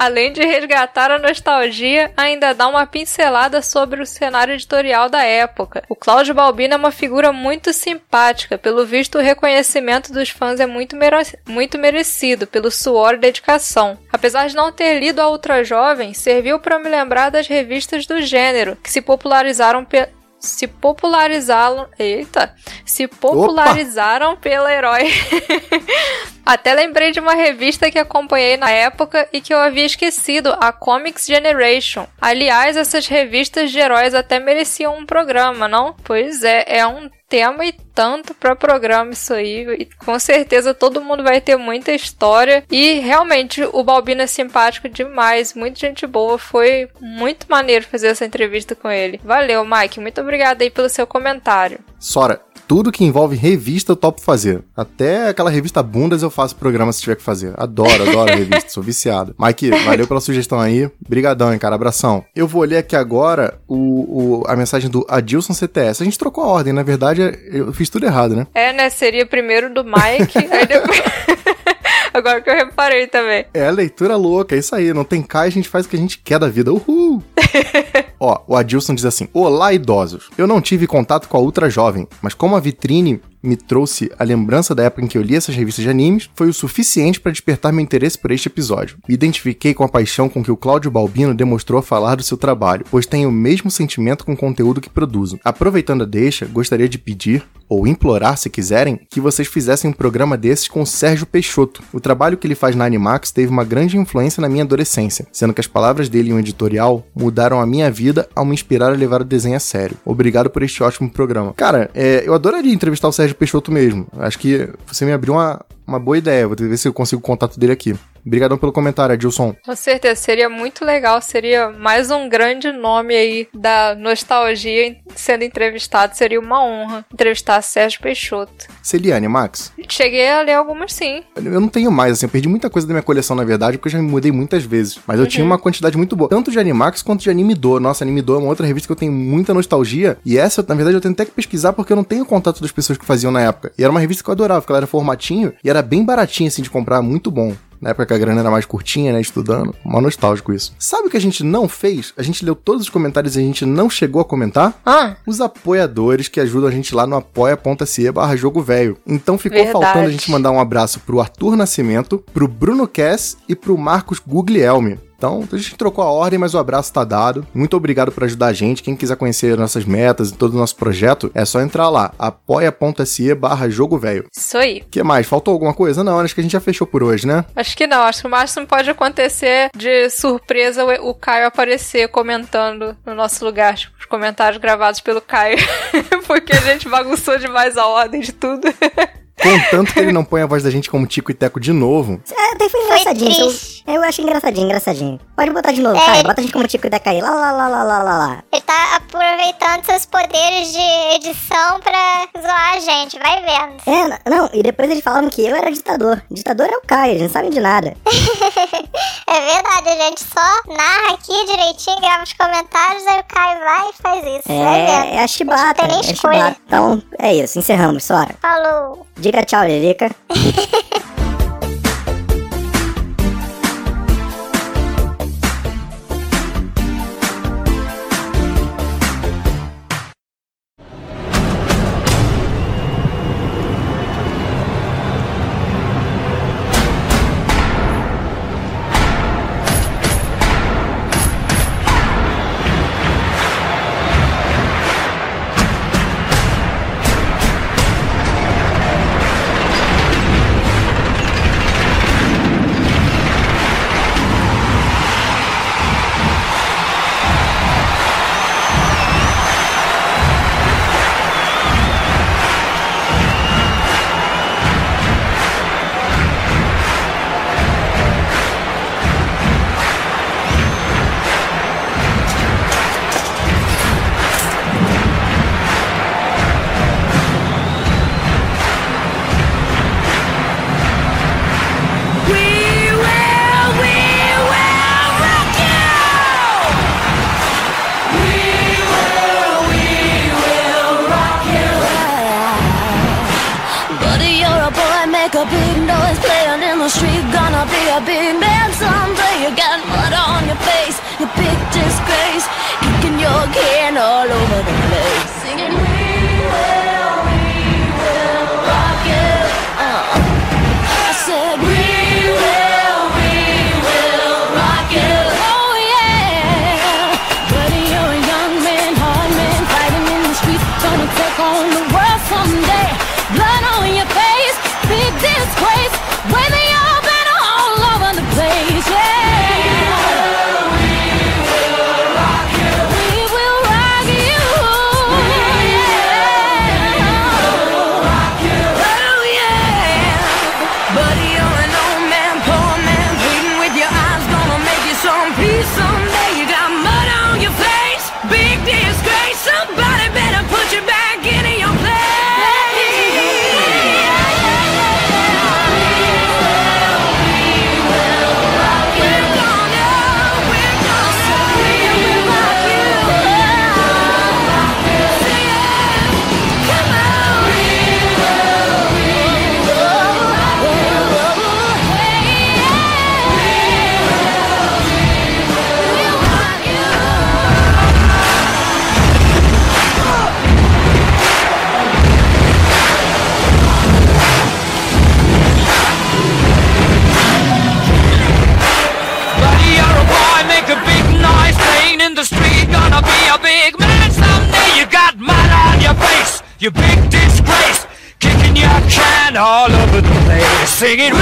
Além de resgatar a nostalgia, ainda dá uma pincelada sobre o cenário editorial da época. O Cláudio Balbino é uma figura muito simpática, pelo visto o reconhecimento dos fãs é muito, muito merecido pelo suor e dedicação. Apesar de não ter lido a Ultra Jovem, serviu para me lembrar das revistas do gênero, que se popularizaram pe- se popularizaram. Eita! Se popularizaram pelo herói. <laughs> Até lembrei de uma revista que acompanhei na época e que eu havia esquecido, a Comics Generation. Aliás, essas revistas de heróis até mereciam um programa, não? Pois é, é um tema e tanto para programa isso aí. E com certeza todo mundo vai ter muita história. E realmente o Balbino é simpático demais, muita gente boa. Foi muito maneiro fazer essa entrevista com ele. Valeu, Mike. Muito obrigada aí pelo seu comentário. Sora, tudo que envolve revista eu topo fazer. Até aquela revista Bundas eu faço programa se tiver que fazer. Adoro, adoro revista, sou viciado. Mike, valeu pela sugestão aí. Brigadão, hein, cara. Abração. Eu vou ler aqui agora o, o- a mensagem do Adilson CTS. A gente trocou a ordem, na verdade eu fiz tudo errado, né? É, né? Seria primeiro do Mike, aí depois. <laughs> <laughs> Agora que eu reparei também. É leitura louca, é isso aí. Não tem cá, a gente faz o que a gente quer da vida. Uhul! <laughs> Ó, o Adilson diz assim: Olá, idosos. Eu não tive contato com a Ultra Jovem, mas como a vitrine me trouxe a lembrança da época em que eu li essas revistas de animes, foi o suficiente para despertar meu interesse por este episódio. Me identifiquei com a paixão com que o Cláudio Balbino demonstrou falar do seu trabalho, pois tenho o mesmo sentimento com o conteúdo que produzo. Aproveitando a deixa, gostaria de pedir, ou implorar se quiserem, que vocês fizessem um programa desses com o Sérgio Peixoto. O trabalho que ele faz na Animax teve uma grande influência na minha adolescência, sendo que as palavras dele em um editorial mudaram a minha vida ao me inspirar a levar o desenho a sério. Obrigado por este ótimo programa. Cara, é, eu adoraria entrevistar o Sérgio Peixoto mesmo. Acho que você me abriu uma, uma boa ideia. Vou ver se eu consigo o contato dele aqui. Obrigadão pelo comentário, Adilson. Com certeza, seria muito legal, seria mais um grande nome aí da nostalgia sendo entrevistado, seria uma honra entrevistar Sérgio Peixoto. Celiane, Max. Cheguei a ler algumas sim. Eu não tenho mais, assim, eu perdi muita coisa da minha coleção, na verdade, porque eu já me mudei muitas vezes. Mas eu Uhum. tinha uma quantidade muito boa, tanto de Animax quanto de Animidor. Nossa, Animidor é uma outra revista que eu tenho muita nostalgia. E essa, na verdade, eu tenho até que pesquisar porque eu não tenho contato das pessoas que faziam na época. E era uma revista que eu adorava, porque ela era formatinho e era bem baratinha, assim, de comprar, muito bom. Na época que a grana era mais curtinha, né? Estudando. Mó nostálgico isso. Sabe o que a gente não fez? A gente leu todos os comentários e a gente não chegou a comentar? Ah. Os apoiadores que ajudam a gente lá no apoia.se barra jogo velho. Então ficou Verdade. faltando a gente mandar um abraço pro Arthur Nascimento, pro Bruno Kess e pro Marcos Guglielmi. Então, a gente trocou a ordem, mas o abraço tá dado. Muito obrigado por ajudar a gente. Quem quiser conhecer nossas metas e todo o nosso projeto, é só entrar lá, apoia.se barra jogo velho. Isso aí. O que mais? Faltou alguma coisa? Não, acho que a gente já fechou por hoje, né? Acho que não, acho que o máximo pode acontecer de surpresa o, o Caio aparecer comentando no nosso lugar, tipo, os comentários gravados pelo Caio. <laughs> Porque a gente bagunçou demais a ordem de tudo. Contanto que ele não põe a voz da gente como Tico e Teco de novo. É, até foi engraçadinho. Eu, eu achei engraçadinho, engraçadinho. Pode botar de novo, É, Caio. Bota a gente como Tico Teca aí. Lá, lá, lá, lá, lá, lá, lá. Ele tá aproveitando seus poderes de edição pra zoar a gente, vai vendo. É, não, e depois eles falavam que eu era ditador. Ditador é o Caio, eles não sabem de nada. <laughs> É verdade, a gente só narra aqui direitinho, grava os comentários, aí o Caio vai e faz isso. vai vendo. É, é a chibata, tem é nem a chibata. Então, é isso, encerramos, Sora. Falou. Diga tchau, Lilica. <laughs> seguir